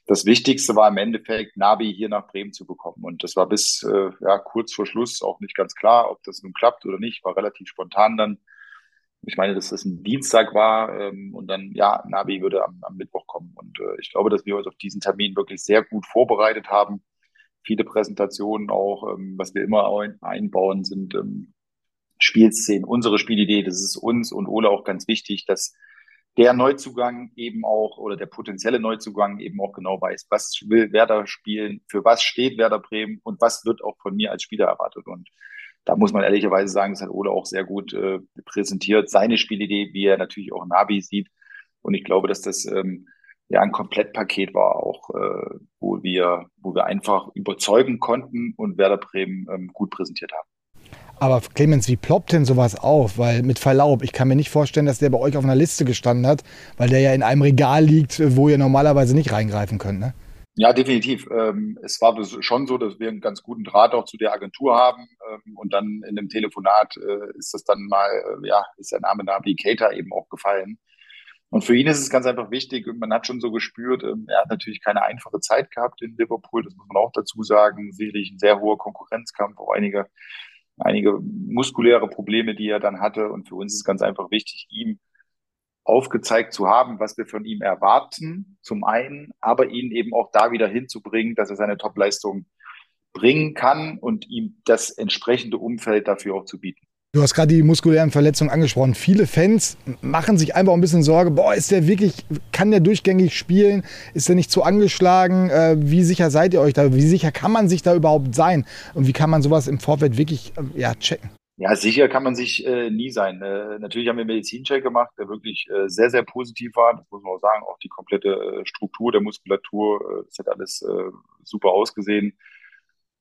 das Wichtigste war im Endeffekt, Nabi hier nach Bremen zu bekommen. Und das war bis äh, ja, kurz vor Schluss auch nicht ganz klar, ob das nun klappt oder nicht. War relativ spontan dann. Ich meine, dass das ein Dienstag war ähm, und dann, ja, Nabi würde am, am Mittwoch kommen. Und äh, ich glaube, dass wir uns auf diesen Termin wirklich sehr gut vorbereitet haben. Viele Präsentationen auch, ähm, was wir immer ein, einbauen, sind ähm, Spielszenen, unsere Spielidee. Das ist uns und Ole auch ganz wichtig, dass der Neuzugang eben auch oder der potenzielle Neuzugang eben auch genau weiß, was will Werder spielen, für was steht Werder Bremen und was wird auch von mir als Spieler erwartet. Und da muss man ehrlicherweise sagen, das hat Ole auch sehr gut äh, präsentiert, seine Spielidee, wie er natürlich auch Nabi sieht. Und ich glaube, dass das ähm, ja ein Komplettpaket war auch, äh, wo wir, wo wir einfach überzeugen konnten und Werder Bremen ähm, gut präsentiert haben. Aber Clemens, wie ploppt denn sowas auf? Weil mit Verlaub, ich kann mir nicht vorstellen, dass der bei euch auf einer Liste gestanden hat, weil der ja in einem Regal liegt, wo ihr normalerweise nicht reingreifen könnt, ne? Ja, definitiv. Ähm, es war schon so, dass wir einen ganz guten Draht auch zu der Agentur haben. Ähm, und dann in dem Telefonat äh, ist das dann mal, äh, ja, ist der Name Navigator eben auch gefallen. Und für ihn ist es ganz einfach wichtig, und man hat schon so gespürt, ähm, er hat natürlich keine einfache Zeit gehabt in Liverpool, das muss man auch dazu sagen. Sicherlich ein sehr hoher Konkurrenzkampf, auch einige, einige muskuläre Probleme, die er dann hatte. Und für uns ist es ganz einfach wichtig, ihm aufgezeigt zu haben, was wir von ihm erwarten, zum einen, aber ihn eben auch da wieder hinzubringen, dass er seine Topleistung bringen kann und ihm das entsprechende Umfeld dafür auch zu bieten. Du hast gerade die muskulären Verletzungen angesprochen. Viele Fans machen sich einfach ein bisschen Sorge. Boah, ist der wirklich, kann der durchgängig spielen? Ist der nicht zu angeschlagen? Äh, wie sicher seid ihr euch da? Wie sicher kann man sich da überhaupt sein? Und wie kann man sowas im Vorfeld wirklich äh, ja, checken? Ja, sicher kann man sich äh, nie sein. Äh, natürlich haben wir einen Medizincheck gemacht, der wirklich äh, sehr, sehr positiv war. Das muss man auch sagen. Auch die komplette äh, Struktur der Muskulatur, das hat alles super ausgesehen.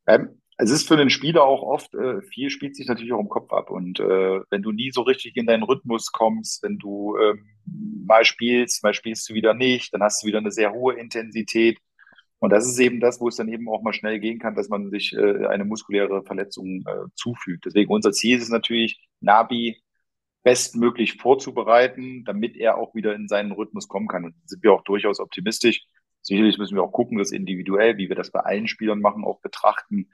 Ähm, es ist für den Spieler auch oft, äh, viel spielt sich natürlich auch im Kopf ab. Und äh, wenn du nie so richtig in deinen Rhythmus kommst, wenn du ähm, mal spielst, mal spielst du wieder nicht, dann hast du wieder eine sehr hohe Intensität. Und das ist eben das, wo es dann eben auch mal schnell gehen kann, dass man sich äh, eine muskuläre Verletzung äh, zufügt. Deswegen unser Ziel ist es natürlich, Nabi bestmöglich vorzubereiten, damit er auch wieder in seinen Rhythmus kommen kann. Und sind wir auch durchaus optimistisch. Sicherlich müssen wir auch gucken, dass individuell, wie wir das bei allen Spielern machen, auch betrachten,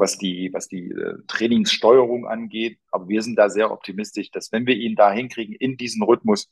was die, was die äh, Trainingssteuerung angeht. Aber wir sind da sehr optimistisch, dass wenn wir ihn da hinkriegen in diesen Rhythmus,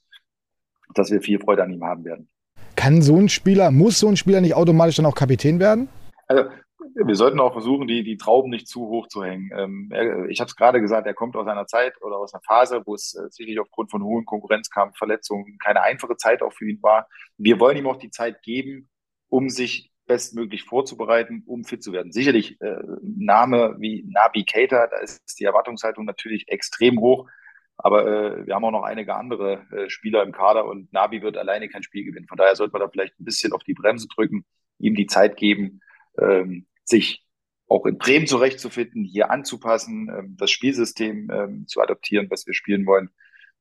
dass wir viel Freude an ihm haben werden. Kann so ein Spieler, muss so ein Spieler nicht automatisch dann auch Kapitän werden? Also, wir sollten auch versuchen, die, die Trauben nicht zu hoch zu hängen. Ähm, er, ich habe es gerade gesagt, er kommt aus einer Zeit oder aus einer Phase, wo es äh, sicherlich aufgrund von hohen Konkurrenzkampf, Verletzungen keine einfache Zeit auch für ihn war. Wir wollen ihm auch die Zeit geben, um sich bestmöglich vorzubereiten, um fit zu werden. Sicherlich äh, Name wie Nabi Keita, da ist die Erwartungshaltung natürlich extrem hoch. Aber äh, wir haben auch noch einige andere äh, Spieler im Kader und Nabi wird alleine kein Spiel gewinnen. Von daher sollte man da vielleicht ein bisschen auf die Bremse drücken, ihm die Zeit geben, ähm, sich auch in Bremen zurechtzufinden, hier anzupassen, ähm, das Spielsystem ähm, zu adaptieren, was wir spielen wollen,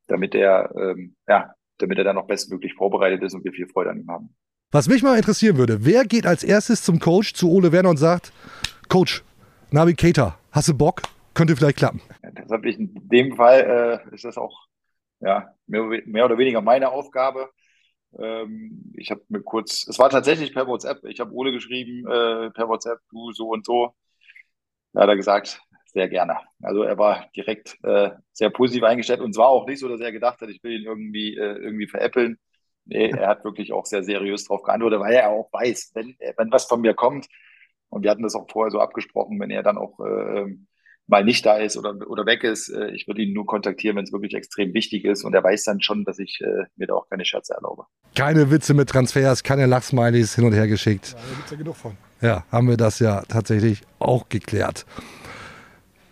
damit er, ähm, ja, damit er dann noch bestmöglich vorbereitet ist und wir viel Freude an ihm haben. Was mich mal interessieren würde, wer geht als erstes zum Coach, zu Ole Werner und sagt, Coach, Navi Keita, hast du Bock? Könnte vielleicht klappen. Das habe ich in dem Fall, äh, ist das auch ja, mehr, mehr oder weniger meine Aufgabe. Ähm, ich habe mir kurz, es war tatsächlich per WhatsApp, ich habe Ole geschrieben, äh, per WhatsApp, du so und so. Da hat er gesagt, sehr gerne. Also er war direkt äh, sehr positiv eingestellt und es war auch nicht so, dass er gedacht hat, ich will ihn irgendwie, äh, irgendwie veräppeln. Nee, er hat wirklich auch sehr seriös darauf geantwortet, weil er auch weiß, wenn, wenn was von mir kommt, und wir hatten das auch vorher so abgesprochen, wenn er dann auch äh, mal nicht da ist oder, oder weg ist. Äh, ich würde ihn nur kontaktieren, wenn es wirklich extrem wichtig ist. Und er weiß dann schon, dass ich äh, mir da auch keine Scherze erlaube. Keine Witze mit Transfers, keine Lachsmilies hin und her geschickt. Ja, da gibt es ja genug von. Ja, haben wir das ja tatsächlich auch geklärt.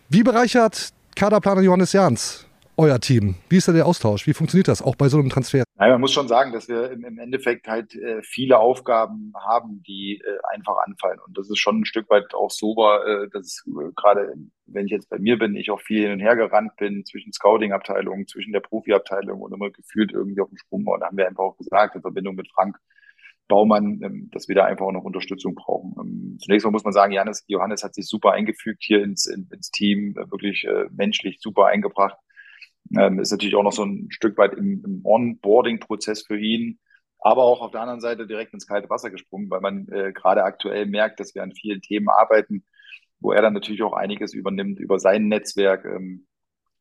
Wie bereichert Kaderplaner Johannes Jahns euer Team? Wie ist da der Austausch? Wie funktioniert das auch bei so einem Transfer? Nein, man muss schon sagen, dass wir im, Endeffekt halt äh, viele Aufgaben haben, die äh, einfach anfallen. Und das ist schon ein Stück weit auch so war, äh, dass äh, gerade, wenn ich jetzt bei mir bin, ich auch viel hin und her gerannt bin zwischen Scouting-Abteilungen, zwischen der Profi-Abteilung und immer gefühlt irgendwie auf dem Sprung war. Und da haben wir einfach auch gesagt, in Verbindung mit Frank Baumann, ähm, dass wir da einfach auch noch Unterstützung brauchen. Ähm, zunächst mal muss man sagen, Johannes, Johannes hat sich super eingefügt hier ins, in, ins Team, äh, wirklich äh, menschlich super eingebracht ähm, ist natürlich auch noch so ein Stück weit im, im Onboarding-Prozess für ihn, aber auch auf der anderen Seite direkt ins kalte Wasser gesprungen, weil man äh, gerade aktuell merkt, dass wir an vielen Themen arbeiten, wo er dann natürlich auch einiges übernimmt über sein Netzwerk, ähm,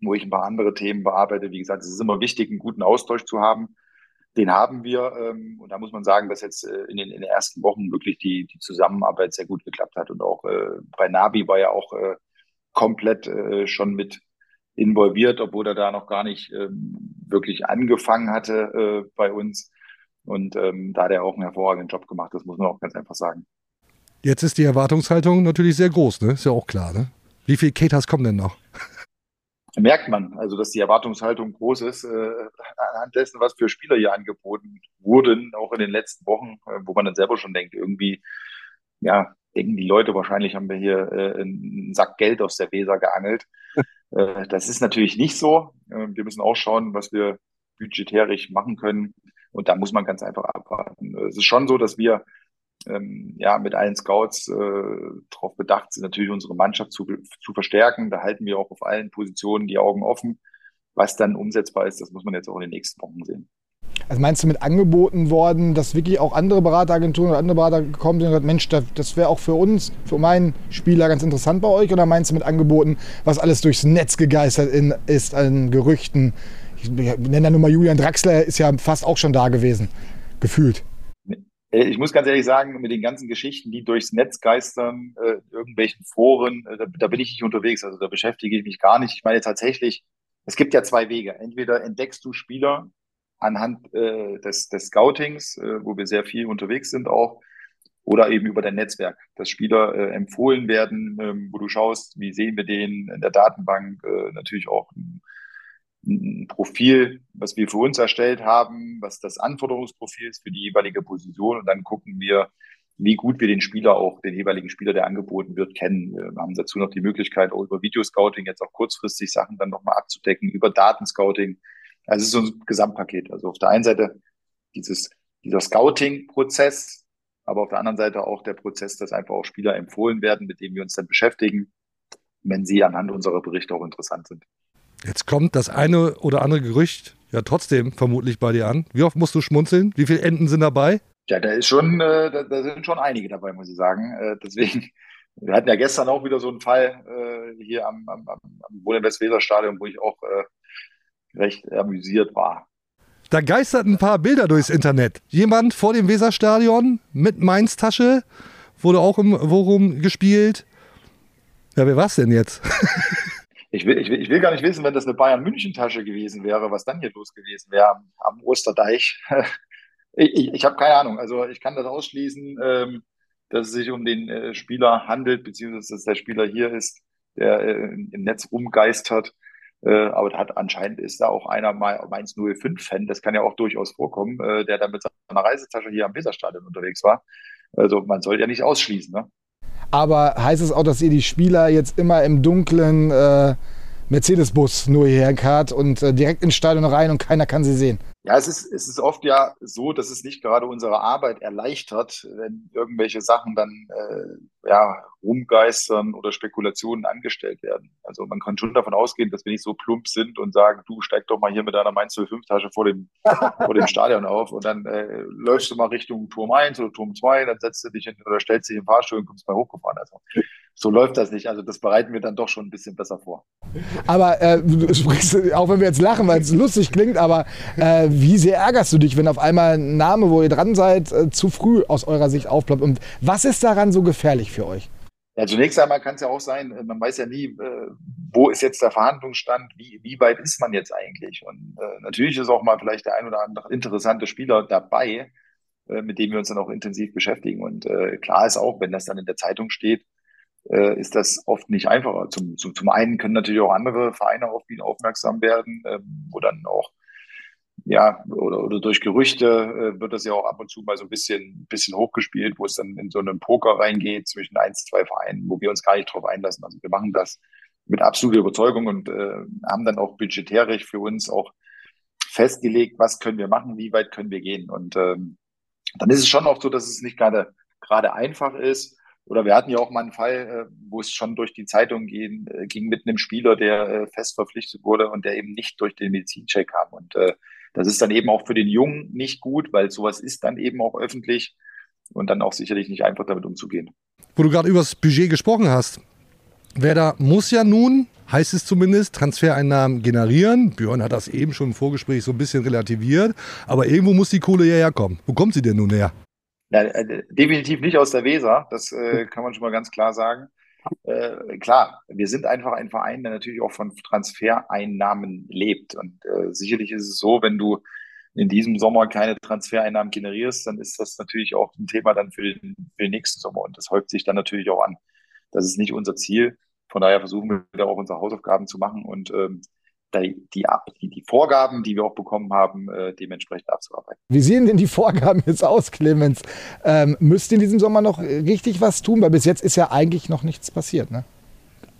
wo ich ein paar andere Themen bearbeite. Wie gesagt, es ist immer wichtig, einen guten Austausch zu haben. Den haben wir. Ähm, und da muss man sagen, dass jetzt äh, in, den, in den ersten Wochen wirklich die, die Zusammenarbeit sehr gut geklappt hat. Und auch äh, bei Nabi war ja auch äh, komplett äh, schon mit involviert, obwohl er da noch gar nicht ähm, wirklich angefangen hatte äh, bei uns. Und ähm, da hat er auch einen hervorragenden Job gemacht, das muss man auch ganz einfach sagen. Jetzt ist die Erwartungshaltung natürlich sehr groß, ne? Ist ja auch klar, ne? Wie viele Ketas kommen denn noch? <laughs> Merkt man, also dass die Erwartungshaltung groß ist, äh, anhand dessen, was für Spieler hier angeboten wurden, auch in den letzten Wochen, äh, wo man dann selber schon denkt, irgendwie, ja, denken die Leute, wahrscheinlich haben wir hier äh, einen Sack Geld aus der Weser geangelt. <laughs> Äh, das ist natürlich nicht so. Äh, wir müssen auch schauen, was wir budgetärisch machen können. Und da muss man ganz einfach abwarten. Es ist schon so, dass wir ähm, ja mit allen Scouts äh, darauf bedacht sind, natürlich unsere Mannschaft zu, zu verstärken. Da halten wir auch auf allen Positionen die Augen offen. Was dann umsetzbar ist, das muss man jetzt auch in den nächsten Wochen sehen. Also meinst du mit angeboten worden, dass wirklich auch andere Berateragenturen oder andere Berater gekommen sind und gesagt, Mensch, das, wäre auch für uns, für meinen Spieler ganz interessant bei euch? Oder meinst du mit angeboten, was alles durchs Netz gegeistert in, ist an Gerüchten? Ich, ich nenne da nur mal Julian Draxler, ist ja fast auch schon da gewesen, gefühlt. Äh, ich muss ganz ehrlich sagen, mit den ganzen Geschichten, die durchs Netz geistern, äh, irgendwelchen Foren, äh, da, da, bin ich nicht unterwegs. Also da beschäftige ich mich gar nicht. Ich meine tatsächlich, es gibt ja zwei Wege. Entweder entdeckst du Spieler anhand äh, des, des Scoutings, äh, wo wir sehr viel unterwegs sind auch, oder eben über dein Netzwerk, dass Spieler äh, empfohlen werden, ähm, wo du schaust, wie sehen wir den in der Datenbank, äh, natürlich auch ein Profil, was wir für uns erstellt haben, was das Anforderungsprofil ist für die jeweilige Position und dann gucken wir, wie gut wir den Spieler auch, den jeweiligen Spieler, der angeboten wird, kennen. Wir haben dazu noch die Möglichkeit, auch über Videoscouting jetzt auch kurzfristig Sachen dann nochmal abzudecken, über Datenscouting. Also es ist so ein Gesamtpaket. Also auf der einen Seite dieses, dieser Scouting-Prozess, aber auf der anderen Seite auch der Prozess, dass einfach auch Spieler empfohlen werden, mit denen wir uns dann beschäftigen, wenn sie anhand unserer Berichte auch interessant sind. Jetzt kommt das eine oder andere Gerücht ja trotzdem vermutlich bei dir an. Wie oft musst du schmunzeln? Wie viele Enden sind dabei? Ja, da ist schon, äh, da, da, sind schon einige dabei, muss ich sagen. Äh, deswegen, wir hatten ja gestern auch wieder so einen Fall äh, hier am, am, am Wohnen-Westweser-Stadion, wo ich auch äh, recht amüsiert war. Da geisterten ein paar Bilder durchs Internet. Jemand vor dem Weserstadion mit Mainz-Tasche wurde auch im Worum gespielt. Ja, wer war's denn jetzt? <laughs> Ich will, ich, will, ich will gar nicht wissen, wenn das eine Bayern-München-Tasche gewesen wäre, was dann hier los gewesen wäre am, am Osterdeich. <laughs> ich ich, ich habe keine Ahnung. Also ich kann das ausschließen, ähm, dass es sich um den äh, Spieler handelt, beziehungsweise dass der Spieler hier ist, der äh, im Netz rumgeistert. Äh, aber hat anscheinend ist da auch einer Mainz 05-Fan, das kann ja auch durchaus vorkommen, äh, der dann mit seiner Reisetasche hier am Weserstadion unterwegs war. Also man sollte ja nicht ausschließen. Ne? Aber heißt es auch, dass ihr die Spieler jetzt immer im dunklen äh, Mercedes-Bus nur hierher und äh, direkt ins Stadion rein und keiner kann sie sehen? Ja, es ist, es ist oft ja so, dass es nicht gerade unsere Arbeit erleichtert, wenn irgendwelche Sachen dann äh, ja, rumgeistern oder Spekulationen angestellt werden. Also man kann schon davon ausgehen, dass wir nicht so plump sind und sagen, du steig doch mal hier mit deiner Mainz 05 Tasche vor dem, vor dem Stadion auf und dann äh, läufst du mal Richtung Turm 1 oder Turm 2, dann setzt du dich in, oder stellst dich im Fahrstuhl und kommst mal hochgefahren. Also so läuft das nicht. Also das bereiten wir dann doch schon ein bisschen besser vor. Aber äh, du sprichst, auch wenn wir jetzt lachen, weil es lustig klingt, aber äh, wie sehr ärgerst du dich, wenn auf einmal ein Name, wo ihr dran seid, äh, zu früh aus eurer Sicht aufploppt? Und was ist daran so gefährlich für euch? Ja, zunächst einmal kann es ja auch sein, äh, man weiß ja nie, äh, wo ist jetzt der Verhandlungsstand, wie, wie weit ist man jetzt eigentlich? Und äh, natürlich ist auch mal vielleicht der ein oder andere interessante Spieler dabei, äh, mit dem wir uns dann auch intensiv beschäftigen. Und äh, klar ist auch, wenn das dann in der Zeitung steht, äh, ist das oft nicht einfacher. Zum, zum, zum einen können natürlich auch andere Vereine auf ihn aufmerksam werden, ähm, wo dann auch ja, oder, oder durch Gerüchte äh, wird das ja auch ab und zu mal so ein bisschen, bisschen hochgespielt, wo es dann in so einen Poker reingeht zwischen eins, zwei Vereinen, wo wir uns gar nicht drauf einlassen. Also wir machen das mit absoluter Überzeugung und äh, haben dann auch budgetärisch für uns auch festgelegt, was können wir machen, wie weit können wir gehen. Und ähm, dann ist es schon auch so, dass es nicht gerade gerade einfach ist. Oder wir hatten ja auch mal einen Fall, äh, wo es schon durch die Zeitung ging, äh, ging mit einem Spieler, der äh, fest verpflichtet wurde und der eben nicht durch den Medizincheck kam. Und das ist dann eben auch für den Jungen nicht gut, weil sowas ist dann eben auch öffentlich und dann auch sicherlich nicht einfach damit umzugehen. Wo du gerade über das Budget gesprochen hast, Werder muss ja nun, heißt es zumindest, Transfereinnahmen generieren. Björn hat das eben schon im Vorgespräch so ein bisschen relativiert, aber irgendwo muss die Kohle ja herkommen. Wo kommt sie denn nun her? Ja, äh, definitiv nicht aus der Weser, das äh, kann man schon mal ganz klar sagen. Äh, klar, wir sind einfach ein Verein, der natürlich auch von Transfereinnahmen lebt. Und äh, sicherlich ist es so, wenn du in diesem Sommer keine Transfereinnahmen generierst, dann ist das natürlich auch ein Thema dann für den, für den nächsten Sommer. Und das häuft sich dann natürlich auch an. Das ist nicht unser Ziel. Von daher versuchen wir da auch unsere Hausaufgaben zu machen und ähm, die, die, die Vorgaben, die wir auch bekommen haben, äh, dementsprechend abzuarbeiten. Wie sehen denn die Vorgaben jetzt aus, Clemens? Ähm, müsst ihr in diesem Sommer noch richtig was tun? Weil bis jetzt ist ja eigentlich noch nichts passiert, ne?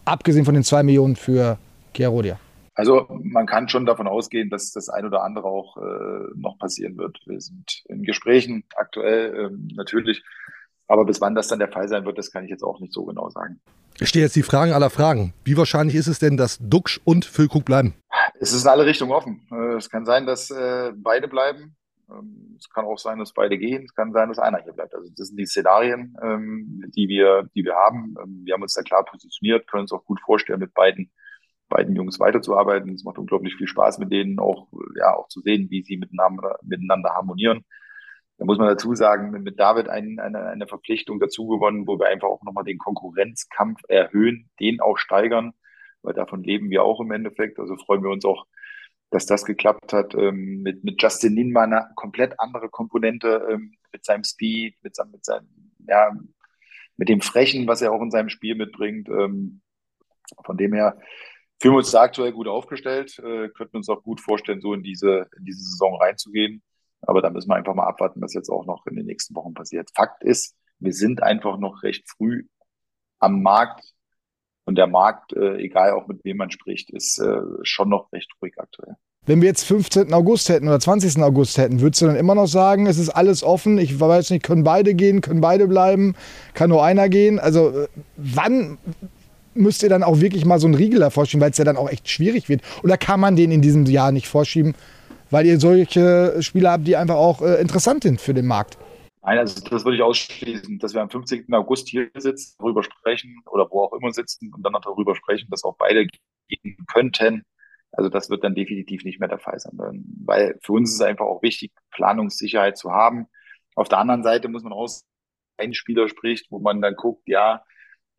Abgesehen von den zwei Millionen für Chiarodia. Also man kann schon davon ausgehen, dass das ein oder andere auch äh, noch passieren wird. Wir sind in Gesprächen aktuell ähm, natürlich, aber bis wann das dann der Fall sein wird, das kann ich jetzt auch nicht so genau sagen. Ich stehe jetzt die Fragen aller Fragen. Wie wahrscheinlich ist es denn, dass Duxch und Füllkrug bleiben? Es ist in alle Richtungen offen. Äh, es kann sein, dass äh, beide bleiben. Ähm, es kann auch sein, dass beide gehen. Es kann sein, dass einer hier bleibt. Also das sind die Szenarien, ähm, die wir, die wir haben. Ähm, wir haben uns da klar positioniert, können uns auch gut vorstellen, mit beiden, beiden Jungs weiterzuarbeiten. Es macht unglaublich viel Spaß mit denen auch, ja, auch zu sehen, wie sie miteinander, miteinander harmonieren. Da muss man dazu sagen, mit David ein, eine, eine Verpflichtung dazu gewonnen, wo wir einfach auch nochmal den Konkurrenzkampf erhöhen, den auch steigern, weil davon leben wir auch im Endeffekt. Also freuen wir uns auch, dass das geklappt hat. Ähm, mit, mit Justin Ninman eine komplett andere Komponente, ähm, mit seinem Speed, mit mit seinem, ja, mit dem Frechen, was er auch in seinem Spiel mitbringt. Ähm, von dem her fühlen wir uns da aktuell gut aufgestellt, äh, könnten uns auch gut vorstellen, so in diese, in diese Saison reinzugehen. Aber da müssen wir einfach mal abwarten, was jetzt auch noch in den nächsten Wochen passiert. Fakt ist, wir sind einfach noch recht früh am Markt und der Markt, äh, egal auch mit wem man spricht, ist äh, schon noch recht ruhig aktuell. Wenn wir jetzt 15. August hätten oder 20. August hätten, würdest du dann immer noch sagen, es ist alles offen? Ich weiß nicht, können beide gehen, können beide bleiben, kann nur einer gehen? Also äh, wann müsst ihr dann auch wirklich mal so einen Riegel vorschieben, weil es ja dann auch echt schwierig wird? Oder kann man den in diesem Jahr nicht vorschieben, weil ihr solche Spieler habt, die einfach auch äh, interessant sind für den Markt? Nein, also das würde ich ausschließen, dass wir am 15. August hier sitzen, darüber sprechen oder wo auch immer sitzen und dann noch darüber sprechen, dass auch beide gehen könnten. Also das wird dann definitiv nicht mehr der Fall sein, weil für uns ist es einfach auch wichtig, Planungssicherheit zu haben. Auf der anderen Seite muss man auch ein Spieler spricht, wo man dann guckt, ja,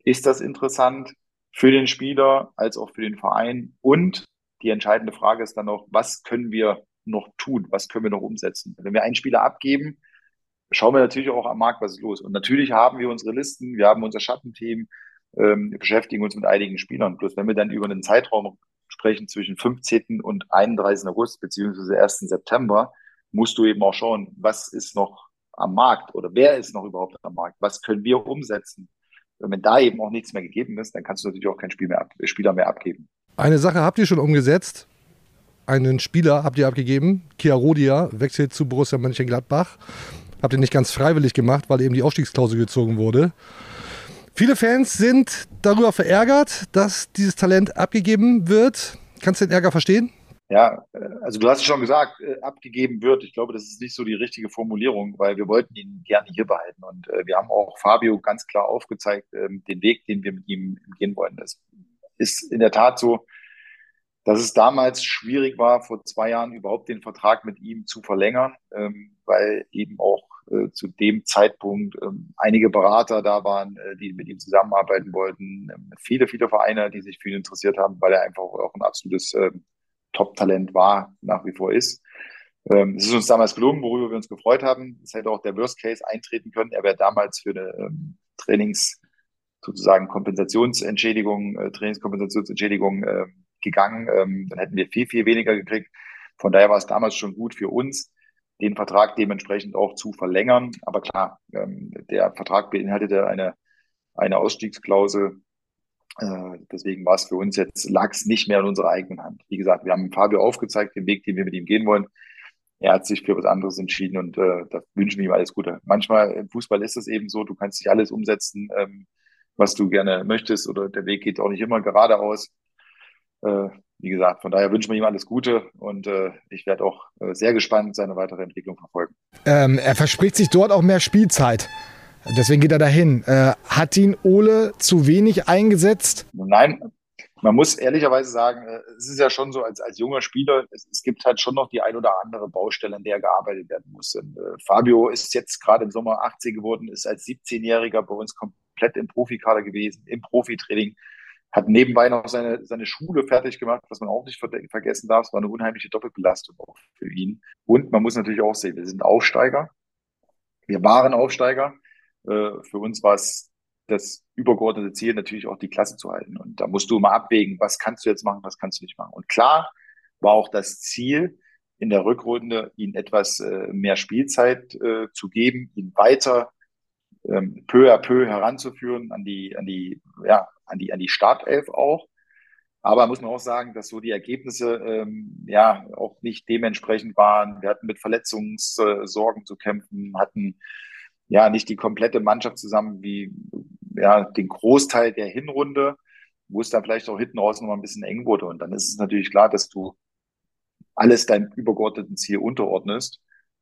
ist das interessant für den Spieler als auch für den Verein? Und die entscheidende Frage ist dann noch, was können wir noch tun? Was können wir noch umsetzen? Wenn wir einen Spieler abgeben, schauen wir natürlich auch am Markt, was ist los. Und natürlich haben wir unsere Listen, wir haben unser Schattenteam, ähm, wir beschäftigen uns mit einigen Spielern. Bloß wenn wir dann über einen Zeitraum sprechen zwischen 15. und 31. August beziehungsweise 1. September, musst du eben auch schauen, was ist noch am Markt oder wer ist noch überhaupt am Markt? Was können wir umsetzen? Wenn da eben auch nichts mehr gegeben ist, dann kannst du natürlich auch keinen Spiel mehr Spieler mehr abgeben. Eine Sache habt ihr schon umgesetzt. Einen Spieler habt ihr abgegeben. Kia Rodia wechselt zu Borussia Mönchengladbach. Habt ihr nicht ganz freiwillig gemacht, weil eben die Ausstiegsklausel gezogen wurde. Viele Fans sind darüber verärgert, dass dieses Talent abgegeben wird. Kannst du den Ärger verstehen? Ja, also du hast es schon gesagt, äh, abgegeben wird. Ich glaube, das ist nicht so die richtige Formulierung, weil wir wollten ihn gerne hier behalten. Und äh, wir haben auch Fabio ganz klar aufgezeigt, ähm, den Weg, den wir mit ihm gehen wollen. Das ist in der Tat so, dass es damals schwierig war, vor zwei Jahren überhaupt den Vertrag mit ihm zu verlängern, ähm, weil eben auch äh, zu dem Zeitpunkt ähm, einige Berater da waren, äh, die mit ihm zusammenarbeiten wollten, ähm, viele, viele Vereine, die sich für ihn interessiert haben, weil er einfach auch ein absolutes äh, Top-Talent war, nach wie vor ist. Ähm, es ist uns damals gelungen, worüber wir uns gefreut haben. Es hätte auch der Worst Case eintreten können. Er wäre damals für eine ähm, Trainings- sozusagen Kompensationsentschädigung, äh, Trainingskompensationsentschädigung äh, gegangen. Ähm, dann hätten wir viel, viel weniger gekriegt. Von daher war es damals schon gut für uns, den Vertrag dementsprechend auch zu verlängern. Aber klar, ähm, der Vertrag beinhaltete eine, eine Ausstiegsklausel. Äh, deswegen war es für uns jetzt, lag es nicht mehr in unserer eigenen Hand. Wie gesagt, wir haben Fabio aufgezeigt, den Weg, den wir mit ihm gehen wollen. Er hat sich für was anderes entschieden und äh, da wünschen wir ihm alles Gute. Manchmal im Fußball ist es eben so, du kannst nicht alles umsetzen, ähm, was du gerne möchtest oder der Weg geht auch nicht immer geradeaus. Äh, wie gesagt, von daher wünschen wir ihm alles Gute und äh, ich werde auch äh, sehr gespannt seine weitere Entwicklung verfolgen. Ähm, er verspricht sich dort auch mehr Spielzeit. Deswegen geht er dahin. Äh, hat ihn Ole zu wenig eingesetzt? Nein, man muss ehrlicherweise sagen, äh, es ist ja schon so, als, als junger Spieler, es, es gibt halt schon noch die ein oder andere Baustelle, an der gearbeitet werden muss. Und, äh, Fabio ist jetzt gerade im Sommer 18 geworden, ist als 17-Jähriger bei uns komplett im Profikader gewesen, im Profitraining hat nebenbei noch seine, seine Schule fertig gemacht, was man auch nicht ver vergessen darf. Es war eine unheimliche Doppelbelastung auch für ihn. Und man muss natürlich auch sehen, wir sind Aufsteiger. Wir waren Aufsteiger. Äh, für uns war es das übergeordnete Ziel, natürlich auch die Klasse zu halten. Und da musst du mal abwägen, was kannst du jetzt machen, was kannst du nicht machen. Und klar war auch das Ziel, in der Rückrunde ihn etwas äh, mehr Spielzeit äh, zu geben, ihn weiter ähm, peu à peu heranzuführen an die, an die, ja, an die, an die Startelf auch. Aber muss man auch sagen, dass so die Ergebnisse ähm, ja auch nicht dementsprechend waren. Wir hatten mit Verletzungssorgen zu kämpfen, hatten ja nicht die komplette Mannschaft zusammen wie ja den Großteil der Hinrunde, wo es dann vielleicht auch hinten raus noch mal ein bisschen eng wurde. Und dann ist es natürlich klar, dass du alles deinem übergeordneten Ziel unterordnest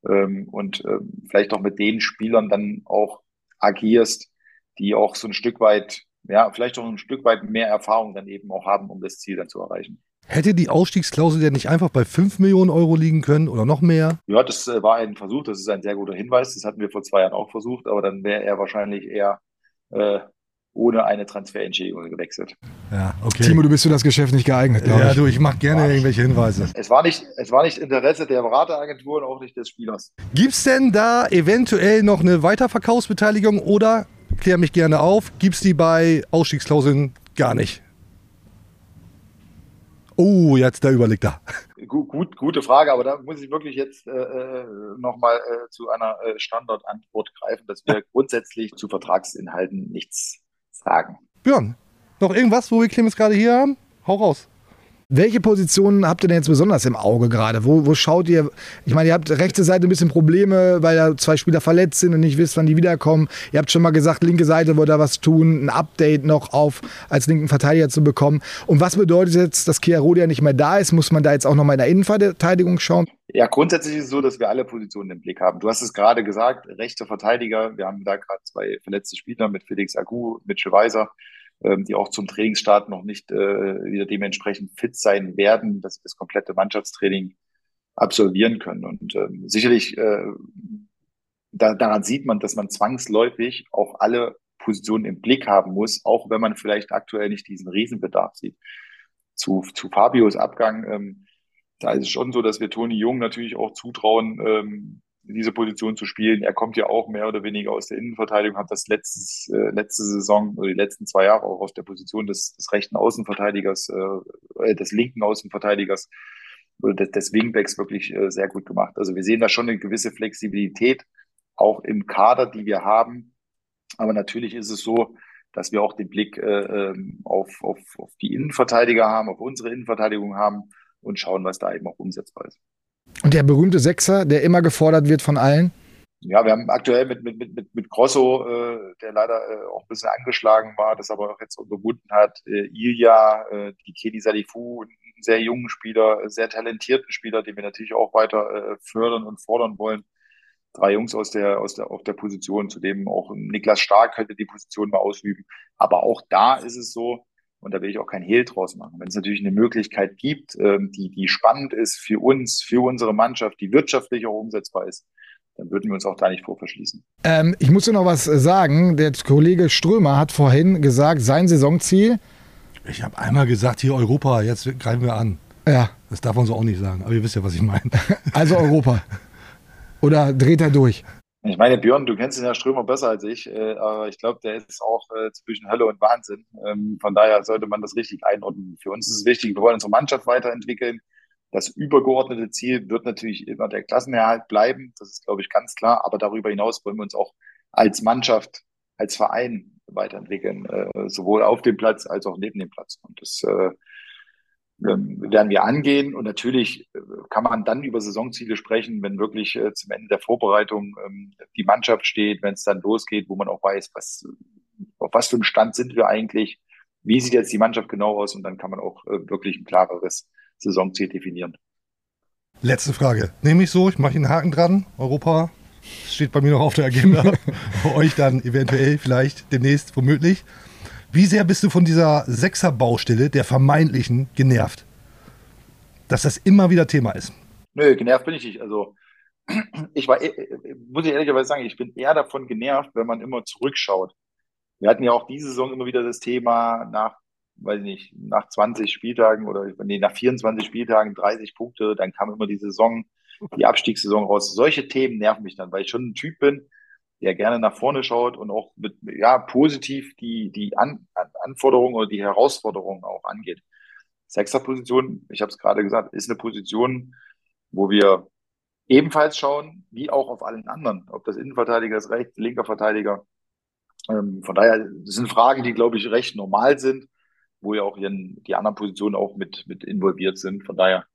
ähm, und ähm, vielleicht auch mit den Spielern dann auch agierst, die auch so ein Stück weit, ja, vielleicht auch ein Stück weit mehr Erfahrung dann eben auch haben, um das Ziel dann zu erreichen. Hätte die Ausstiegsklausel denn nicht einfach bei 5 Millionen Euro liegen können oder noch mehr? Ja, das äh, war ein Versuch, das ist ein sehr guter Hinweis. Das hatten wir vor zwei Jahren auch versucht, aber dann wäre er wahrscheinlich eher äh, ohne eine Transferentschädigung gewechselt. Ja, okay. Timo, du bist für das Geschäft nicht geeignet, glaube Ja, ich. du, ich mache gerne irgendwelche Hinweise. Es war nicht, es war nicht Interesse der Berateragentur und auch nicht des Spielers. Gibt's denn da eventuell noch eine Weiterverkaufsbeteiligung oder, klär mich gerne auf, gibt's die bei Ausstiegsklauseln gar nicht? Oh, jetzt der Überblick da. Gut, gut, gute Frage, aber da muss ich wirklich jetzt äh, nochmal äh, zu einer äh, Standardantwort greifen, dass wir <laughs> grundsätzlich zu Vertragsinhalten nichts sagen. Björn, noch irgendwas, wo wir Clemens gerade hier haben? Hau raus. Welche Positionen habt ihr denn jetzt besonders im Auge gerade? Wo, wo schaut ihr? Ich meine, ihr habt rechte Seite ein bisschen Probleme, weil da zwei Spieler verletzt sind und nicht wisst, wann die wiederkommen. Ihr habt schon mal gesagt, linke Seite wollt ihr was tun, ein Update noch auf als linken Verteidiger zu bekommen. Und was bedeutet jetzt, dass Chiarodia nicht mehr da ist? Muss man da jetzt auch nochmal in der Innenverteidigung schauen? Ja, grundsätzlich ist es so, dass wir alle Positionen im Blick haben. Du hast es gerade gesagt, rechte Verteidiger. Wir haben da gerade zwei verletzte Spieler mit Felix Agu, Mitchell Weiser, die auch zum Trainingsstart noch nicht äh, wieder dementsprechend fit sein werden, dass sie das komplette Mannschaftstraining absolvieren können. Und ähm, sicherlich äh, da, daran sieht man, dass man zwangsläufig auch alle Positionen im Blick haben muss, auch wenn man vielleicht aktuell nicht diesen Riesenbedarf sieht. Zu, zu Fabios Abgang, ähm, da ist es schon so, dass wir Toni Jung natürlich auch zutrauen, ähm, diese Position zu spielen. Er kommt ja auch mehr oder weniger aus der Innenverteidigung, hat das letztes, äh, letzte Saison oder die letzten zwei Jahre auch aus der Position des, des rechten Außenverteidigers, äh, des linken Außenverteidigers oder des, des Wingbacks wirklich äh, sehr gut gemacht. Also wir sehen da schon eine gewisse Flexibilität auch im Kader, die wir haben. Aber natürlich ist es so, dass wir auch den Blick äh, auf, auf, auf die Innenverteidiger haben, auf unsere Innenverteidigung haben und schauen, was da eben auch umsetzbar ist. Und der berühmte Sechser, der immer gefordert wird von allen? Ja, wir haben aktuell mit, mit, mit, mit Grosso, äh, der leider äh, auch ein bisschen angeschlagen war, das aber auch jetzt unterbunden hat, äh, Ilja, äh, die Kedi Salifu, einen sehr jungen Spieler, sehr talentierten Spieler, den wir natürlich auch weiter äh, fördern und fordern wollen. Drei Jungs aus der, aus der, auf der Position, zudem auch Niklas Stark könnte die Position mal ausüben. Aber auch da ist es so, und da will ich auch kein Hehl draus machen. Wenn es natürlich eine Möglichkeit gibt, ähm, die, die spannend ist für uns, für unsere Mannschaft, die wirtschaftlich auch umsetzbar ist, dann würden wir uns auch da nicht vor verschließen. Ähm, ich muss dir noch was sagen. Der Kollege Strömer hat vorhin gesagt, sein Saisonziel. Ich habe einmal gesagt, hier Europa, jetzt greifen wir an. Ja. Das darf man so auch nicht sagen, aber ihr wisst ja, was ich meine. <laughs> Also Europa. Oder dreht er durch? Ich meine, Björn, du kennst den Herr Strömer besser als ich, äh, aber ich glaube, der ist auch äh, zwischen Hölle und Wahnsinn. Ähm, von daher sollte man das richtig einordnen. Für uns ist es wichtig, wir wollen unsere Mannschaft weiterentwickeln. Das übergeordnete Ziel wird natürlich immer der Klassenerhalt bleiben. Das ist, glaube ich, ganz klar. Aber darüber hinaus wollen wir uns auch als Mannschaft, als Verein weiterentwickeln, äh, sowohl auf dem Platz als auch neben dem Platz. Und das äh, werden wir angehen. Und natürlich äh, kann man dann über Saisonziele sprechen, wenn wirklich äh, zum Ende der Vorbereitung ähm, die Mannschaft steht, wenn es dann losgeht, wo man auch weiß, was, auf was für einem Stand sind wir eigentlich, wie sieht jetzt die Mannschaft genau aus und dann kann man auch äh, wirklich ein klareres Saisonziel definieren. Letzte Frage. Nehme ich so, ich mache einen Haken dran. Europa steht bei mir noch auf der Agenda. <laughs> bei euch dann eventuell, vielleicht demnächst, womöglich. Wie sehr bist du von dieser Sechser-Baustelle, der vermeintlichen, genervt? Dass das immer wieder Thema ist. Nö, genervt bin ich nicht. Also, <clears throat> ich war, muss ich ehrlicherweise sagen, ich bin eher davon genervt, wenn man immer zurückschaut. Wir hatten ja auch diese Saison immer wieder das Thema nach, weiß ich nicht, nach 20 Spieltagen oder nee, nach 24 Spieltagen 30 Punkte, dann kam immer die Saison, die Abstiegssaison raus. Solche Themen nerven mich dann, weil ich schon ein Typ bin, der gerne nach vorne schaut und auch mit, ja, positiv die, die An Anforderungen oder die Herausforderungen auch angeht. Sechster-Position, ich habe es gerade gesagt, ist eine Position, wo wir ebenfalls schauen, wie auch auf allen anderen, ob das Innenverteidiger ist, rechts, linker Verteidiger. Ähm, von daher sind Fragen, die, glaube ich, recht normal sind, wo ja auch die anderen Positionen auch mit, mit involviert sind. Von daher,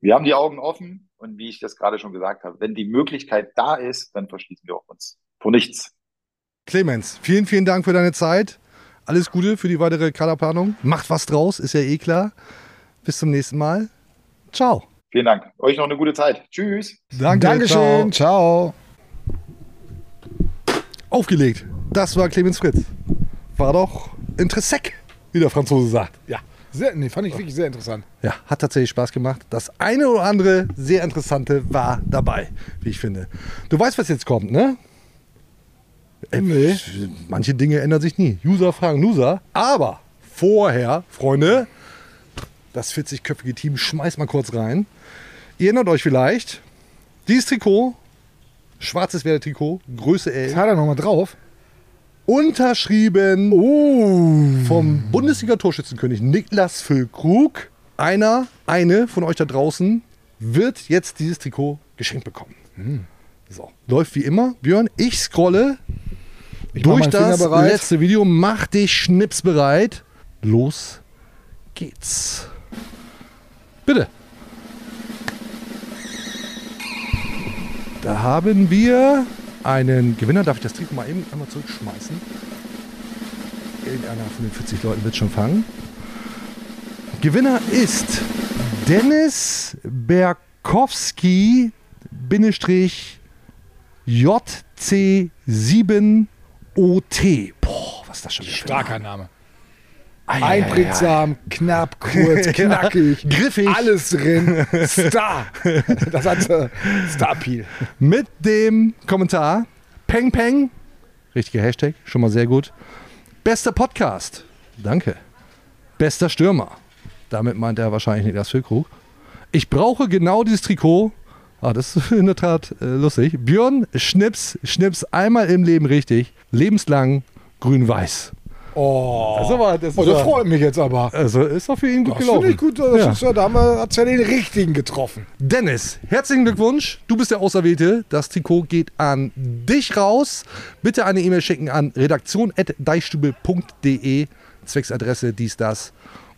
wir haben die Augen offen und wie ich das gerade schon gesagt habe, wenn die Möglichkeit da ist, dann verschließen wir auch uns vor nichts. Clemens, vielen, vielen Dank für deine Zeit. Alles Gute für die weitere Kaderplanung. Macht was draus, ist ja eh klar. Bis zum nächsten Mal. Ciao. Vielen Dank. Euch noch eine gute Zeit. Tschüss. Danke, Dankeschön. Ciao. Aufgelegt. Das war Clemens Fritz. War doch interessant, wie der Franzose sagt. Ja. Sehr, nee, fand ich wirklich sehr interessant. Ja, hat tatsächlich Spaß gemacht. Das eine oder andere sehr interessante war dabei, wie ich finde. Du weißt, was jetzt kommt, ne? Äh, Nee. Manche Dinge ändern sich nie. User fragen User. Aber vorher, Freunde, das 40-köpfige Team schmeißt mal kurz rein. Ihr erinnert euch vielleicht, dieses Trikot, schwarzes Werder-Trikot, Größe L. Was hat er nochmal drauf? Unterschrieben vom Bundesliga-Torschützenkönig Niklas Füllkrug. Einer, eine von euch da draußen wird jetzt dieses Trikot geschenkt bekommen. So, läuft wie immer. Björn, ich scrolle ich durch das letzte Video. Mach dich schnipsbereit. Los geht's. Bitte. Da haben wir einen Gewinner. Darf ich das Trick mal eben einmal zurückschmeißen? Irgendeiner von den 40 Leuten wird schon fangen. Gewinner ist Dennis Berkowski-JC7 OT. Boah, was ist das schon wieder Starker für Name. Name. Einprägsam, knapp, kurz, <laughs> knackig, griffig. Alles drin. <laughs> Star. Das hat äh, Star Peel. Mit dem Kommentar Peng Peng. Richtiger Hashtag, schon mal sehr gut. Bester Podcast. Danke. Bester Stürmer. Damit meint er wahrscheinlich nicht Niklas Füllkrug. Ich brauche genau dieses Trikot Ah, das ist <laughs> in der Tat äh, lustig. Björn, Schnips, Schnips einmal im Leben richtig. Lebenslang grün-weiß. Oh, Das ist aber- das oh, das aber- freut mich jetzt aber. Also ist doch für ihn gut Das gelaufen. finde ich gut. Das Ja. ist, ja, da haben wir, hat's ja den richtigen getroffen. Dennis, herzlichen Glückwunsch. Du bist der Auserwählte. Das Trikot geht an dich raus. Bitte eine E-Mail schicken an redaktion.deichstube.de. Zwecksadresse, dies, das.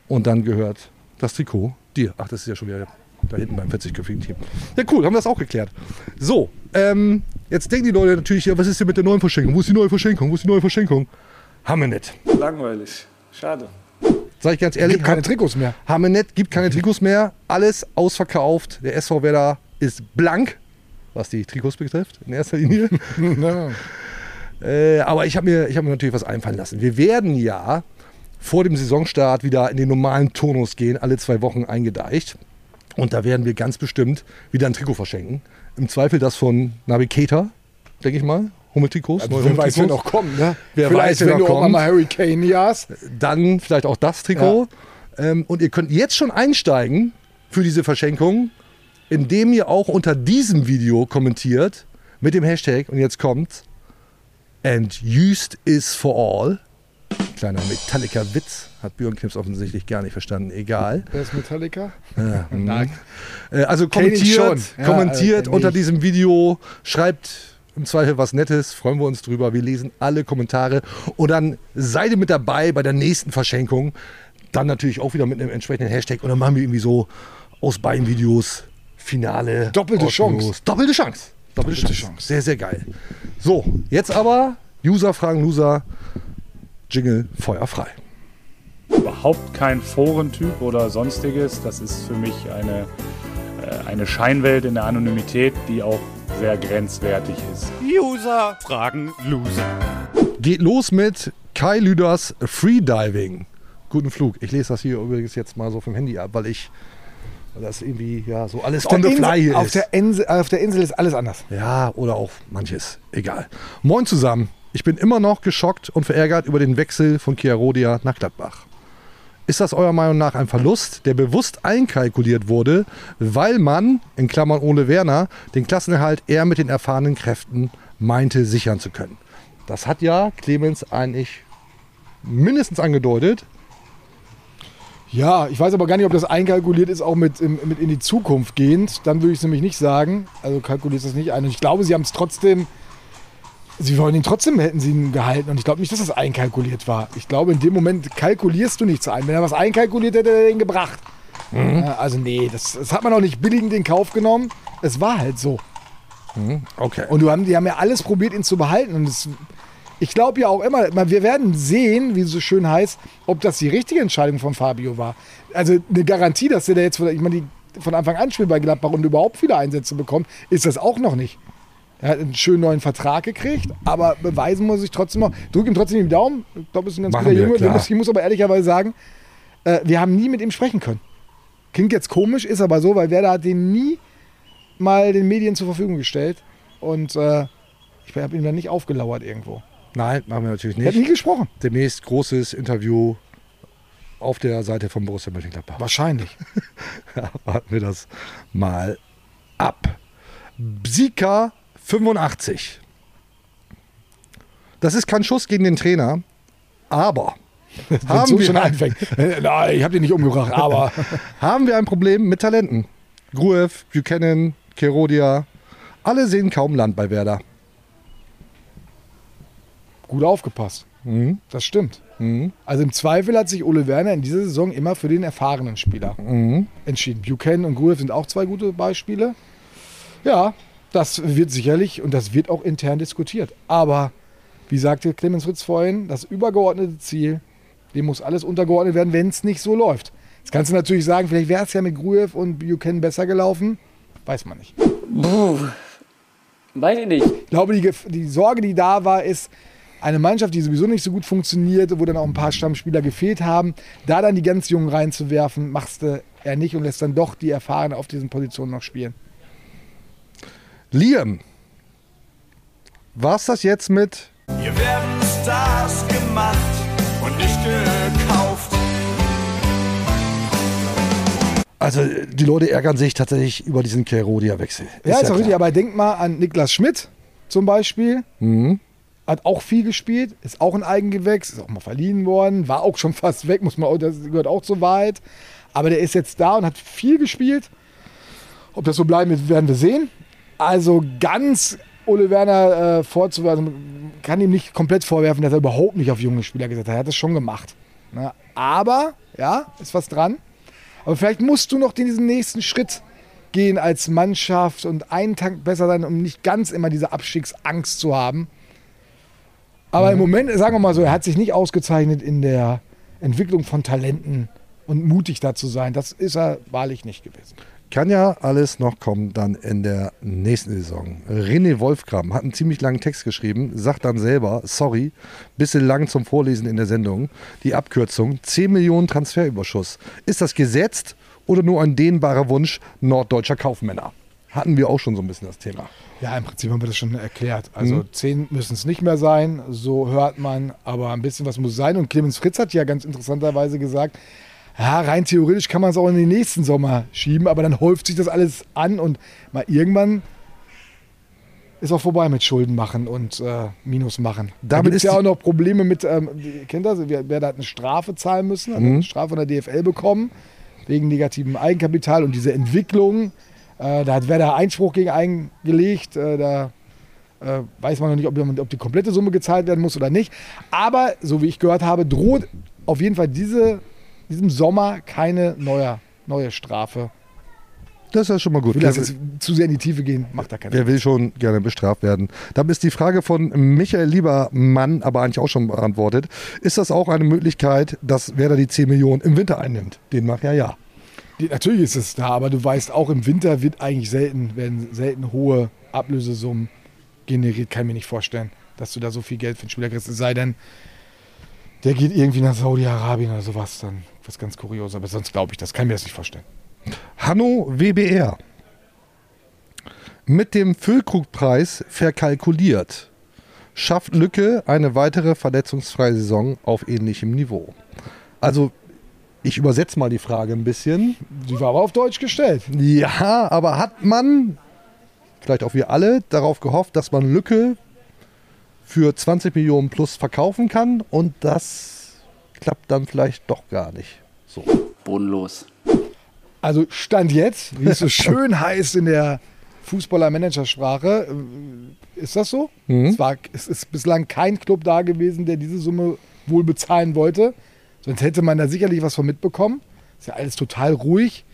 Und dann gehört das Trikot dir. Ach, das ist ja schon wieder da hinten beim 40-köpfigen Team. Ja, cool, haben wir das auch geklärt. So, ähm, jetzt denken die Leute natürlich, ja, was ist denn mit der neuen Verschenkung? Wo ist die neue Verschenkung? Wo ist die neue Verschenkung? Haben wir nicht. Langweilig. Schade. Sag ich ganz ehrlich, Gibt keine Trikots mehr. haben wir nicht, gibt keine Trikots mehr. Alles ausverkauft. Der SV Werder ist blank, was die Trikots betrifft, in erster Linie. <laughs> äh, aber ich habe mir, ich hab mir natürlich was einfallen lassen. Wir werden ja vor dem Saisonstart wieder in den normalen Turnus gehen, alle zwei Wochen eingedeicht. Und da werden wir ganz bestimmt wieder ein Trikot verschenken. Im Zweifel das von Navigator, denke ich mal. Hummeltrikots. neue Wer weiß, wer noch kommt, ne? Wer Vielleicht, weiß, wer wenn noch du auch kommt. mal Hurricane jagst. Dann vielleicht auch das Trikot. Ähm, und ihr könnt jetzt schon einsteigen für diese Verschenkung, indem ihr auch unter diesem Video kommentiert mit dem Hashtag, und jetzt kommt's, and used is for all. Kleiner Metallica-Witz, hat Björn Knips offensichtlich gar nicht verstanden, egal. Wer ist Metallica? Ja, <laughs> Nein. äh, also kommentiert. Ja, kommentiert äh, unter diesem Video, schreibt im Zweifel was Nettes, freuen wir uns drüber. Wir lesen alle Kommentare und dann seid ihr mit dabei bei der nächsten Verschenkung. Dann natürlich auch wieder mit einem entsprechenden Hashtag und dann machen wir irgendwie so aus beiden Videos Finale. Doppelte. Chance. Doppelte Chance. Doppelte, Chance. Sehr, sehr geil. So, jetzt aber User fragen Loser. Jingle feuerfrei. Überhaupt kein Forentyp oder sonstiges. Das ist für mich eine, äh, eine Scheinwelt in der Anonymität, die auch sehr grenzwertig ist. User fragen Loser. Geht los mit Kai Lüders Freediving. Guten Flug. Ich lese das hier übrigens jetzt mal so vom Handy ab, weil ich weil das irgendwie ja so alles Auf on der the fly Insel- hier auf ist. Der Insel, auf der Insel ist alles anders. Ja, oder auch manches. Egal. Moin zusammen. Ich bin immer noch geschockt und verärgert über den Wechsel von Chiarodia nach Gladbach. Ist das eurer Meinung nach ein Verlust, der bewusst einkalkuliert wurde, weil man, in Klammern ohne Werner, den Klassenerhalt eher mit den erfahrenen Kräften meinte sichern zu können? Das hat ja Clemens eigentlich mindestens angedeutet. Ja, ich weiß aber gar nicht, ob das einkalkuliert ist, auch mit, mit in die Zukunft gehend. Dann würde ich es nämlich nicht sagen. Also kalkuliert das nicht ein. Und ich glaube, sie haben es trotzdem. Sie wollen ihn trotzdem, hätten sie ihn gehalten. Und ich glaube nicht, dass das einkalkuliert war. Ich glaube, in dem Moment kalkulierst du nichts ein. Wenn er was einkalkuliert hätte, hätte er den gebracht. Mhm. Ja, also, nee, das, das hat man auch nicht billigend in Kauf genommen. Es war halt so. Okay. Und du haben, die haben ja alles probiert, ihn zu behalten. Und es, ich glaube ja auch immer, wir werden sehen, wie es so schön heißt, ob das die richtige Entscheidung von Fabio war. Also eine Garantie, dass der da jetzt, ich meine, die von Anfang an spielt bei Gladbach und überhaupt viele Einsätze bekommt, ist das auch noch nicht. Er hat einen schönen neuen Vertrag gekriegt, aber beweisen muss ich trotzdem noch. Drück ihm trotzdem die Daumen. Ich glaube, ist ein ganz Machen guter Junge. muss, ich muss aber ehrlicherweise sagen, äh, wir haben nie mit ihm sprechen können. Klingt jetzt komisch, ist aber so, weil Werder hat den nie mal den Medien zur Verfügung gestellt. Und äh, ich habe ihm dann nicht aufgelauert irgendwo. Nein, machen wir natürlich Er hat nicht. nie gesprochen. Demnächst großes Interview auf der Seite von Borussia Mönchengladbach. Wahrscheinlich. Ja, <laughs> warten wir das mal ab. Bsika 85. Das ist kein Schuss gegen den Trainer, aber <laughs> Wenn haben so wir, schon anfängt. Äh, Nein, ich habe den nicht umgebracht, aber <laughs> haben wir ein Problem mit Talenten. Gruev, Buchanan, Kerodia, alle sehen kaum Land bei Werder. gut aufgepasst. Mhm. Das stimmt. Mhm. Also im Zweifel hat sich Ole Werner in dieser Saison immer für den erfahrenen Spieler Mhm. entschieden. Buchanan und Gruev sind auch zwei gute Beispiele. Ja, das wird sicherlich und das wird auch intern diskutiert. Aber wie sagte Clemens Fritz vorhin, das übergeordnete Ziel, dem muss alles untergeordnet werden, wenn es nicht so läuft. Jetzt kannst du natürlich sagen, vielleicht wäre es ja mit Gruev und Buchanan besser gelaufen. Weiß man nicht. Puh, weiß ich nicht. Ich glaube, die, die Sorge, die da war, ist, eine Mannschaft, die sowieso nicht so gut funktionierte, wo dann auch ein paar Stammspieler gefehlt haben, da dann die ganz Jungen reinzuwerfen, machst du eher nicht und lässt dann doch die Erfahrenen auf diesen Positionen noch spielen. Liam, war's das jetzt mit Hier werden Stars gemacht und nicht gekauft. Also die Leute ärgern sich tatsächlich über diesen Kerodia-Wechsel. Ja, ist, auch klar. richtig, aber denk mal an Niklas Schmidt zum Beispiel. Mhm. Hat auch viel gespielt, ist auch ein Eigengewächs, ist auch mal verliehen worden, war auch schon <laughs> fast weg, muss man auch, das gehört auch zur Wahrheit. Aber der ist jetzt da und hat viel gespielt. Ob das so bleiben wird, werden wir sehen. Also ganz Ole Werner äh, vorzuwerfen, kann ihm nicht komplett vorwerfen, dass er überhaupt nicht auf junge Spieler gesetzt hat. Er hat das schon gemacht. Ne? Aber, ja, ist was dran. Aber vielleicht musst du noch diesen nächsten Schritt gehen als Mannschaft und einen Tank besser sein, um nicht ganz immer diese Abstiegsangst zu haben. Aber im Moment, sagen wir mal so, er hat sich nicht ausgezeichnet in der Entwicklung von Talenten und mutig da zu sein. Das ist er wahrlich nicht gewesen. Kann ja alles noch kommen dann in der nächsten Saison. René Wolfgram hat einen ziemlich langen Text geschrieben, sagt dann selber, sorry, bisschen lang zum Vorlesen in der Sendung. Die Abkürzung 10 Millionen Transferüberschuss. Ist das gesetzt oder nur ein dehnbarer Wunsch norddeutscher Kaufmänner? Hatten wir auch schon so ein bisschen das Thema. Ja, im Prinzip haben wir das schon erklärt. Also Mhm. zehn müssen es nicht mehr sein, so hört man, aber ein bisschen was muss sein. Und Clemens Fritz hat ja ganz interessanterweise gesagt, ja, rein theoretisch kann man es auch in den nächsten Sommer schieben, aber dann häuft sich das alles an und mal irgendwann ist auch vorbei mit Schulden machen und äh, Minus machen. Da Damit gibt es ist ja auch noch Probleme mit, ähm, ihr kennt das, wer, wer da hat eine Strafe zahlen müssen, Mhm. eine Strafe von der DFL bekommen, wegen negativem Eigenkapital und diese Entwicklung, äh, da hat Werder Einspruch gegen eingelegt, äh, da äh, weiß man noch nicht, ob, ob die komplette Summe gezahlt werden muss oder nicht. Aber, so wie ich gehört habe, droht auf jeden Fall diese, diesem Sommer keine neue, neue Strafe. Das ist ja schon mal gut. Ich will das jetzt zu sehr in die Tiefe gehen, macht da keinen Wer will schon gerne bestraft werden? Damit ist die Frage von Michael Liebermann aber eigentlich auch schon beantwortet. Ist das auch eine Möglichkeit, dass Werder die 10 Millionen im Winter einnimmt? Den macht ja ja. Natürlich ist es da, aber du weißt auch, im Winter wird eigentlich selten, werden selten hohe Ablösesummen generiert. Kann ich mir nicht vorstellen, dass du da so viel Geld für einen Spieler kriegst. Es sei denn, der geht irgendwie nach Saudi-Arabien oder sowas, dann was ganz kurios. Aber sonst glaube ich, das kann ich mir das nicht vorstellen. Hanno WBR. Mit dem Füllkrugpreis verkalkuliert. Schafft Lücke eine weitere verletzungsfreie Saison auf ähnlichem Niveau. Also, ich übersetze mal die Frage ein bisschen. Die war aber auf Deutsch gestellt. Ja, aber hat man, vielleicht auch wir alle, darauf gehofft, dass man Lücke für 20 Millionen plus verkaufen kann und das klappt dann vielleicht doch gar nicht. So. Bodenlos. Also Stand jetzt, wie es so <laughs> schön heißt in der Fußballer-Managersprache, äh, ist das so? Mhm. Es, war, es ist bislang kein Club da gewesen, der diese Summe wohl bezahlen wollte. Sonst hätte man da sicherlich was von mitbekommen. Ist ja alles total ruhig.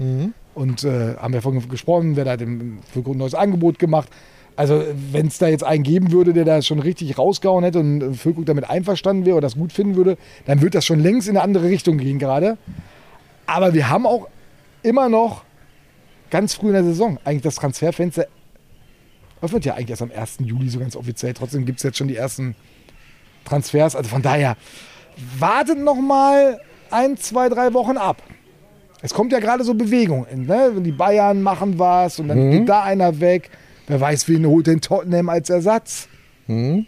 Und äh, haben wir vorhin gesprochen, wer da hat dem Füllkrug ein neues Angebot gemacht. Also wenn es da jetzt einen geben würde, der da schon richtig rausgehauen hätte und äh, Füllkrug damit einverstanden wäre oder das gut finden würde, dann würde das schon längst in eine andere Richtung gehen gerade. Aber wir haben auch immer noch ganz früh in der Saison. Eigentlich das Transferfenster öffnet ja eigentlich erst am 1. Juli so ganz offiziell. Trotzdem gibt es jetzt schon die ersten Transfers. Also von daher, wartet noch mal ein, zwei, drei Wochen ab. Es kommt ja gerade so Bewegung. Ne? Die Bayern machen was und dann Mhm. geht da einer weg. Wer weiß, wen holt den Tottenham als Ersatz. Mhm.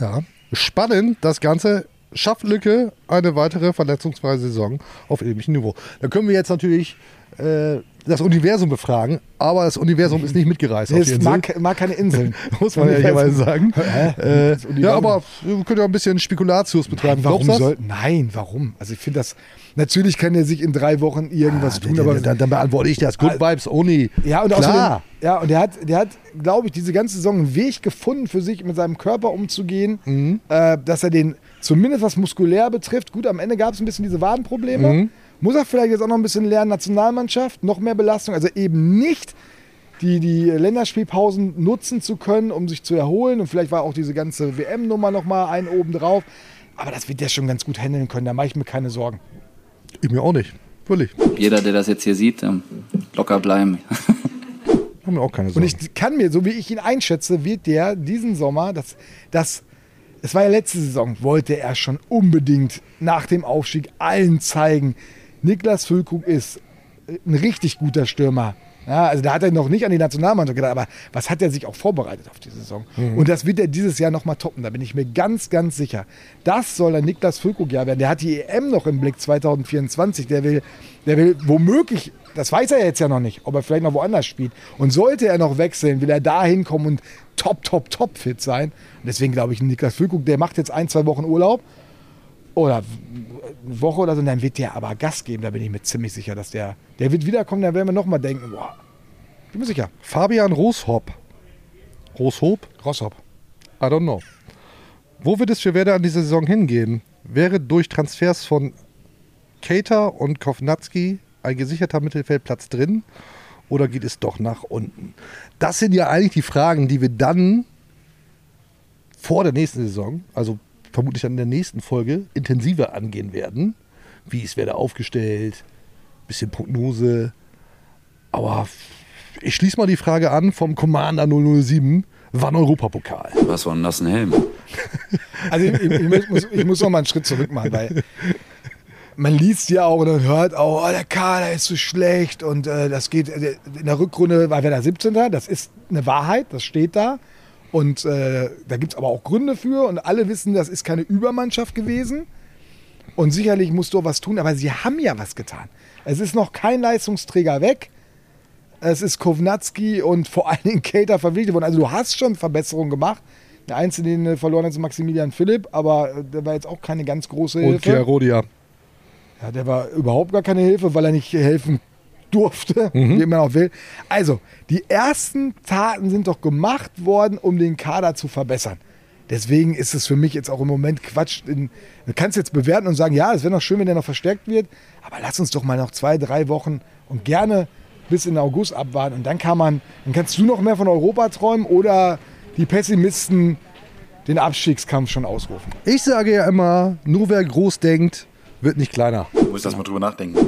Ja, spannend. Das Ganze schafft Lücke eine weitere verletzungsfreie Saison auf ähnlichem Niveau. Da können wir jetzt natürlich äh, das Universum befragen, aber das Universum ist nicht mitgereist. Es mag, mag keine Inseln. <laughs> Muss man ja hierbei sagen. Äh, ja, aber wir können ja ein bisschen Spekulatius betreiben. Warum du das? soll, nein, warum? Also ich finde das, natürlich kann er sich in drei Wochen irgendwas tun, aber dann, dann beantworte ich das. Good Vibes only. Ja, und Klar. außerdem, ja, und der hat, der hat, glaube ich, diese ganze Saison einen Weg gefunden, für sich mit seinem Körper umzugehen, Mhm. äh, dass er den, zumindest was muskulär betrifft, gut, am Ende gab es ein bisschen diese Wadenprobleme. Mhm. Muss er vielleicht jetzt auch noch ein bisschen lernen, Nationalmannschaft, noch mehr Belastung, also eben nicht die, die Länderspielpausen nutzen zu können, um sich zu erholen. Und vielleicht war auch diese ganze WM-Nummer nochmal ein oben drauf. Aber das wird der schon ganz gut handeln können, da mache ich mir keine Sorgen. Ich mir auch nicht. Wirklich. Jeder, der das jetzt hier sieht, ähm, locker bleiben. <laughs> Haben wir auch keine Und Sorgen. ich kann mir, so wie ich ihn einschätze, wird der diesen Sommer, das, das, es war ja letzte Saison, wollte er schon unbedingt nach dem Aufstieg allen zeigen, Niklas Füllkrug ist ein richtig guter Stürmer. Ja, also da hat er noch nicht an die Nationalmannschaft gedacht, aber was hat er sich auch vorbereitet auf die Saison? Mhm. Und das wird er dieses Jahr nochmal toppen, da bin ich mir ganz, ganz sicher. Das soll ein Niklas Füllkrug-Jahr werden. Der hat die EM noch im Blick 2024. Der will, der will womöglich, das weiß er jetzt ja noch nicht, ob er vielleicht noch woanders spielt. Und sollte er noch wechseln, will er da hinkommen und top, top, top fit sein. Und deswegen glaube ich, Niklas Füllkrug, der macht jetzt ein, zwei Wochen Urlaub oder eine Woche oder so, dann wird der aber Gas geben. Da bin ich mir ziemlich sicher, dass der, der wird wiederkommen. Da werden wir nochmal denken, boah, bin mir sicher. Fabian Roshop. Roshop? Rosshop. I don't know. Wo wird es für Werder an dieser Saison hingehen? Wäre durch Transfers von Cater und Kovnatski ein gesicherter Mittelfeldplatz drin oder geht es doch nach unten? Das sind ja eigentlich die Fragen, die wir dann vor der nächsten Saison, also vermutlich dann in der nächsten Folge, intensiver angehen werden. Wie ist Werder aufgestellt? Bisschen Prognose. Aber ich schließe mal die Frage an vom Commander 007. Wann Europapokal? Was für einen nassen Helm. <laughs> Also ich, ich, ich, muss, ich muss noch mal einen Schritt zurück machen, weil man liest ja auch und hört auch, oh, der Kader ist so schlecht und äh, das geht, äh, in der Rückrunde war Werder 17. Das ist eine Wahrheit, das steht da. Und äh, da gibt es aber auch Gründe für und alle wissen, das ist keine Übermannschaft gewesen. Und sicherlich musst du auch was tun, aber sie haben ja was getan. Es ist noch kein Leistungsträger weg. Es ist Kovnatski und vor allen Dingen Cater verpflichtet worden. Also du hast schon Verbesserungen gemacht. Der Einzige, den du verloren hat, ist Maximilian Philipp, aber äh, der war jetzt auch keine ganz große Hilfe. Und Chiarodia. Ja, der war überhaupt gar keine Hilfe, weil er nicht helfen durfte, Mhm. wie man auch will. Also, die ersten Taten sind doch gemacht worden, um den Kader zu verbessern. Deswegen ist es für mich jetzt auch im Moment Quatsch. In, du kannst jetzt bewerten und sagen, ja, es wäre noch schön, wenn der noch verstärkt wird, aber lass uns doch mal noch zwei, drei Wochen und gerne bis in August abwarten. Und dann kann man, dann kannst du noch mehr von Europa träumen oder die Pessimisten den Abstiegskampf schon ausrufen. Ich sage ja immer, nur wer groß denkt, wird nicht kleiner. Du musst das mal drüber nachdenken.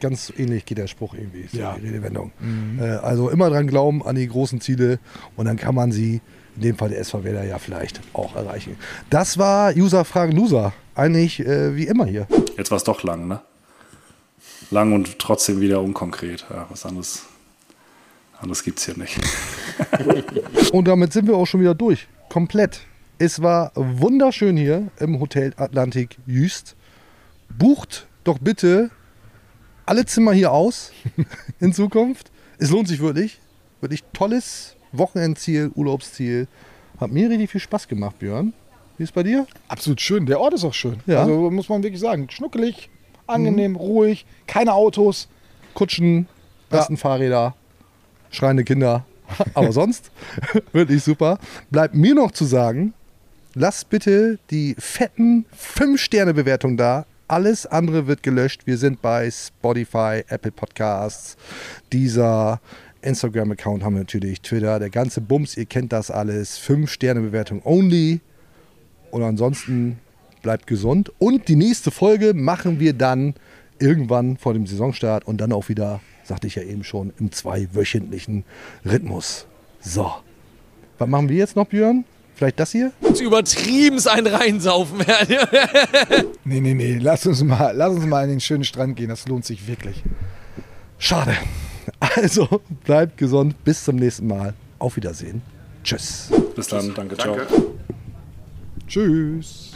Ganz ähnlich geht der Spruch irgendwie, ist Ja. die Redewendung. Mhm. Äh, also immer dran glauben an die großen Ziele und dann kann man sie, in dem Fall der SV Werder, ja vielleicht auch erreichen. Das war User Fragen Loser. Eigentlich äh, wie immer hier. Jetzt war es doch lang, ne? Lang und trotzdem wieder unkonkret. Ja, was anderes, anderes gibt es hier nicht. <laughs> Und damit sind wir auch schon wieder durch. Komplett. Es war wunderschön hier im Hotel Atlantik Jüst. Bucht doch bitte alle Zimmer hier aus in Zukunft. Es lohnt sich wirklich. Wirklich tolles Wochenendziel, Urlaubsziel. Hat mir richtig viel Spaß gemacht, Björn. Wie ist bei dir? Absolut schön. Der Ort ist auch schön. Ja. Also muss man wirklich sagen. Schnuckelig, angenehm, ruhig, keine Autos. Kutschen, besten Fahrräder, schreiende Kinder. <laughs> Aber sonst <laughs> wirklich super. Bleibt mir noch zu sagen, lasst bitte die fetten 5-Sterne-Bewertungen da. Alles andere wird gelöscht. Wir sind bei Spotify, Apple Podcasts, dieser Instagram-Account haben wir natürlich, Twitter, der ganze Bums, ihr kennt das alles. 5-Sterne-Bewertung only. Und ansonsten bleibt gesund. Und die nächste Folge machen wir dann irgendwann vor dem Saisonstart und dann auch wieder sagte ich ja eben schon, im zweiwöchentlichen Rhythmus. So. Was machen wir jetzt noch, Björn? Vielleicht das hier? Übertrieben ein Reinsaufen. <laughs> nee, nee, nee. Lass uns, mal, lass uns mal an den schönen Strand gehen. Das lohnt sich wirklich. Schade. Also bleibt gesund. Bis zum nächsten Mal. Auf Wiedersehen. Tschüss. Bis dann. Danke. Ciao. Tschüss.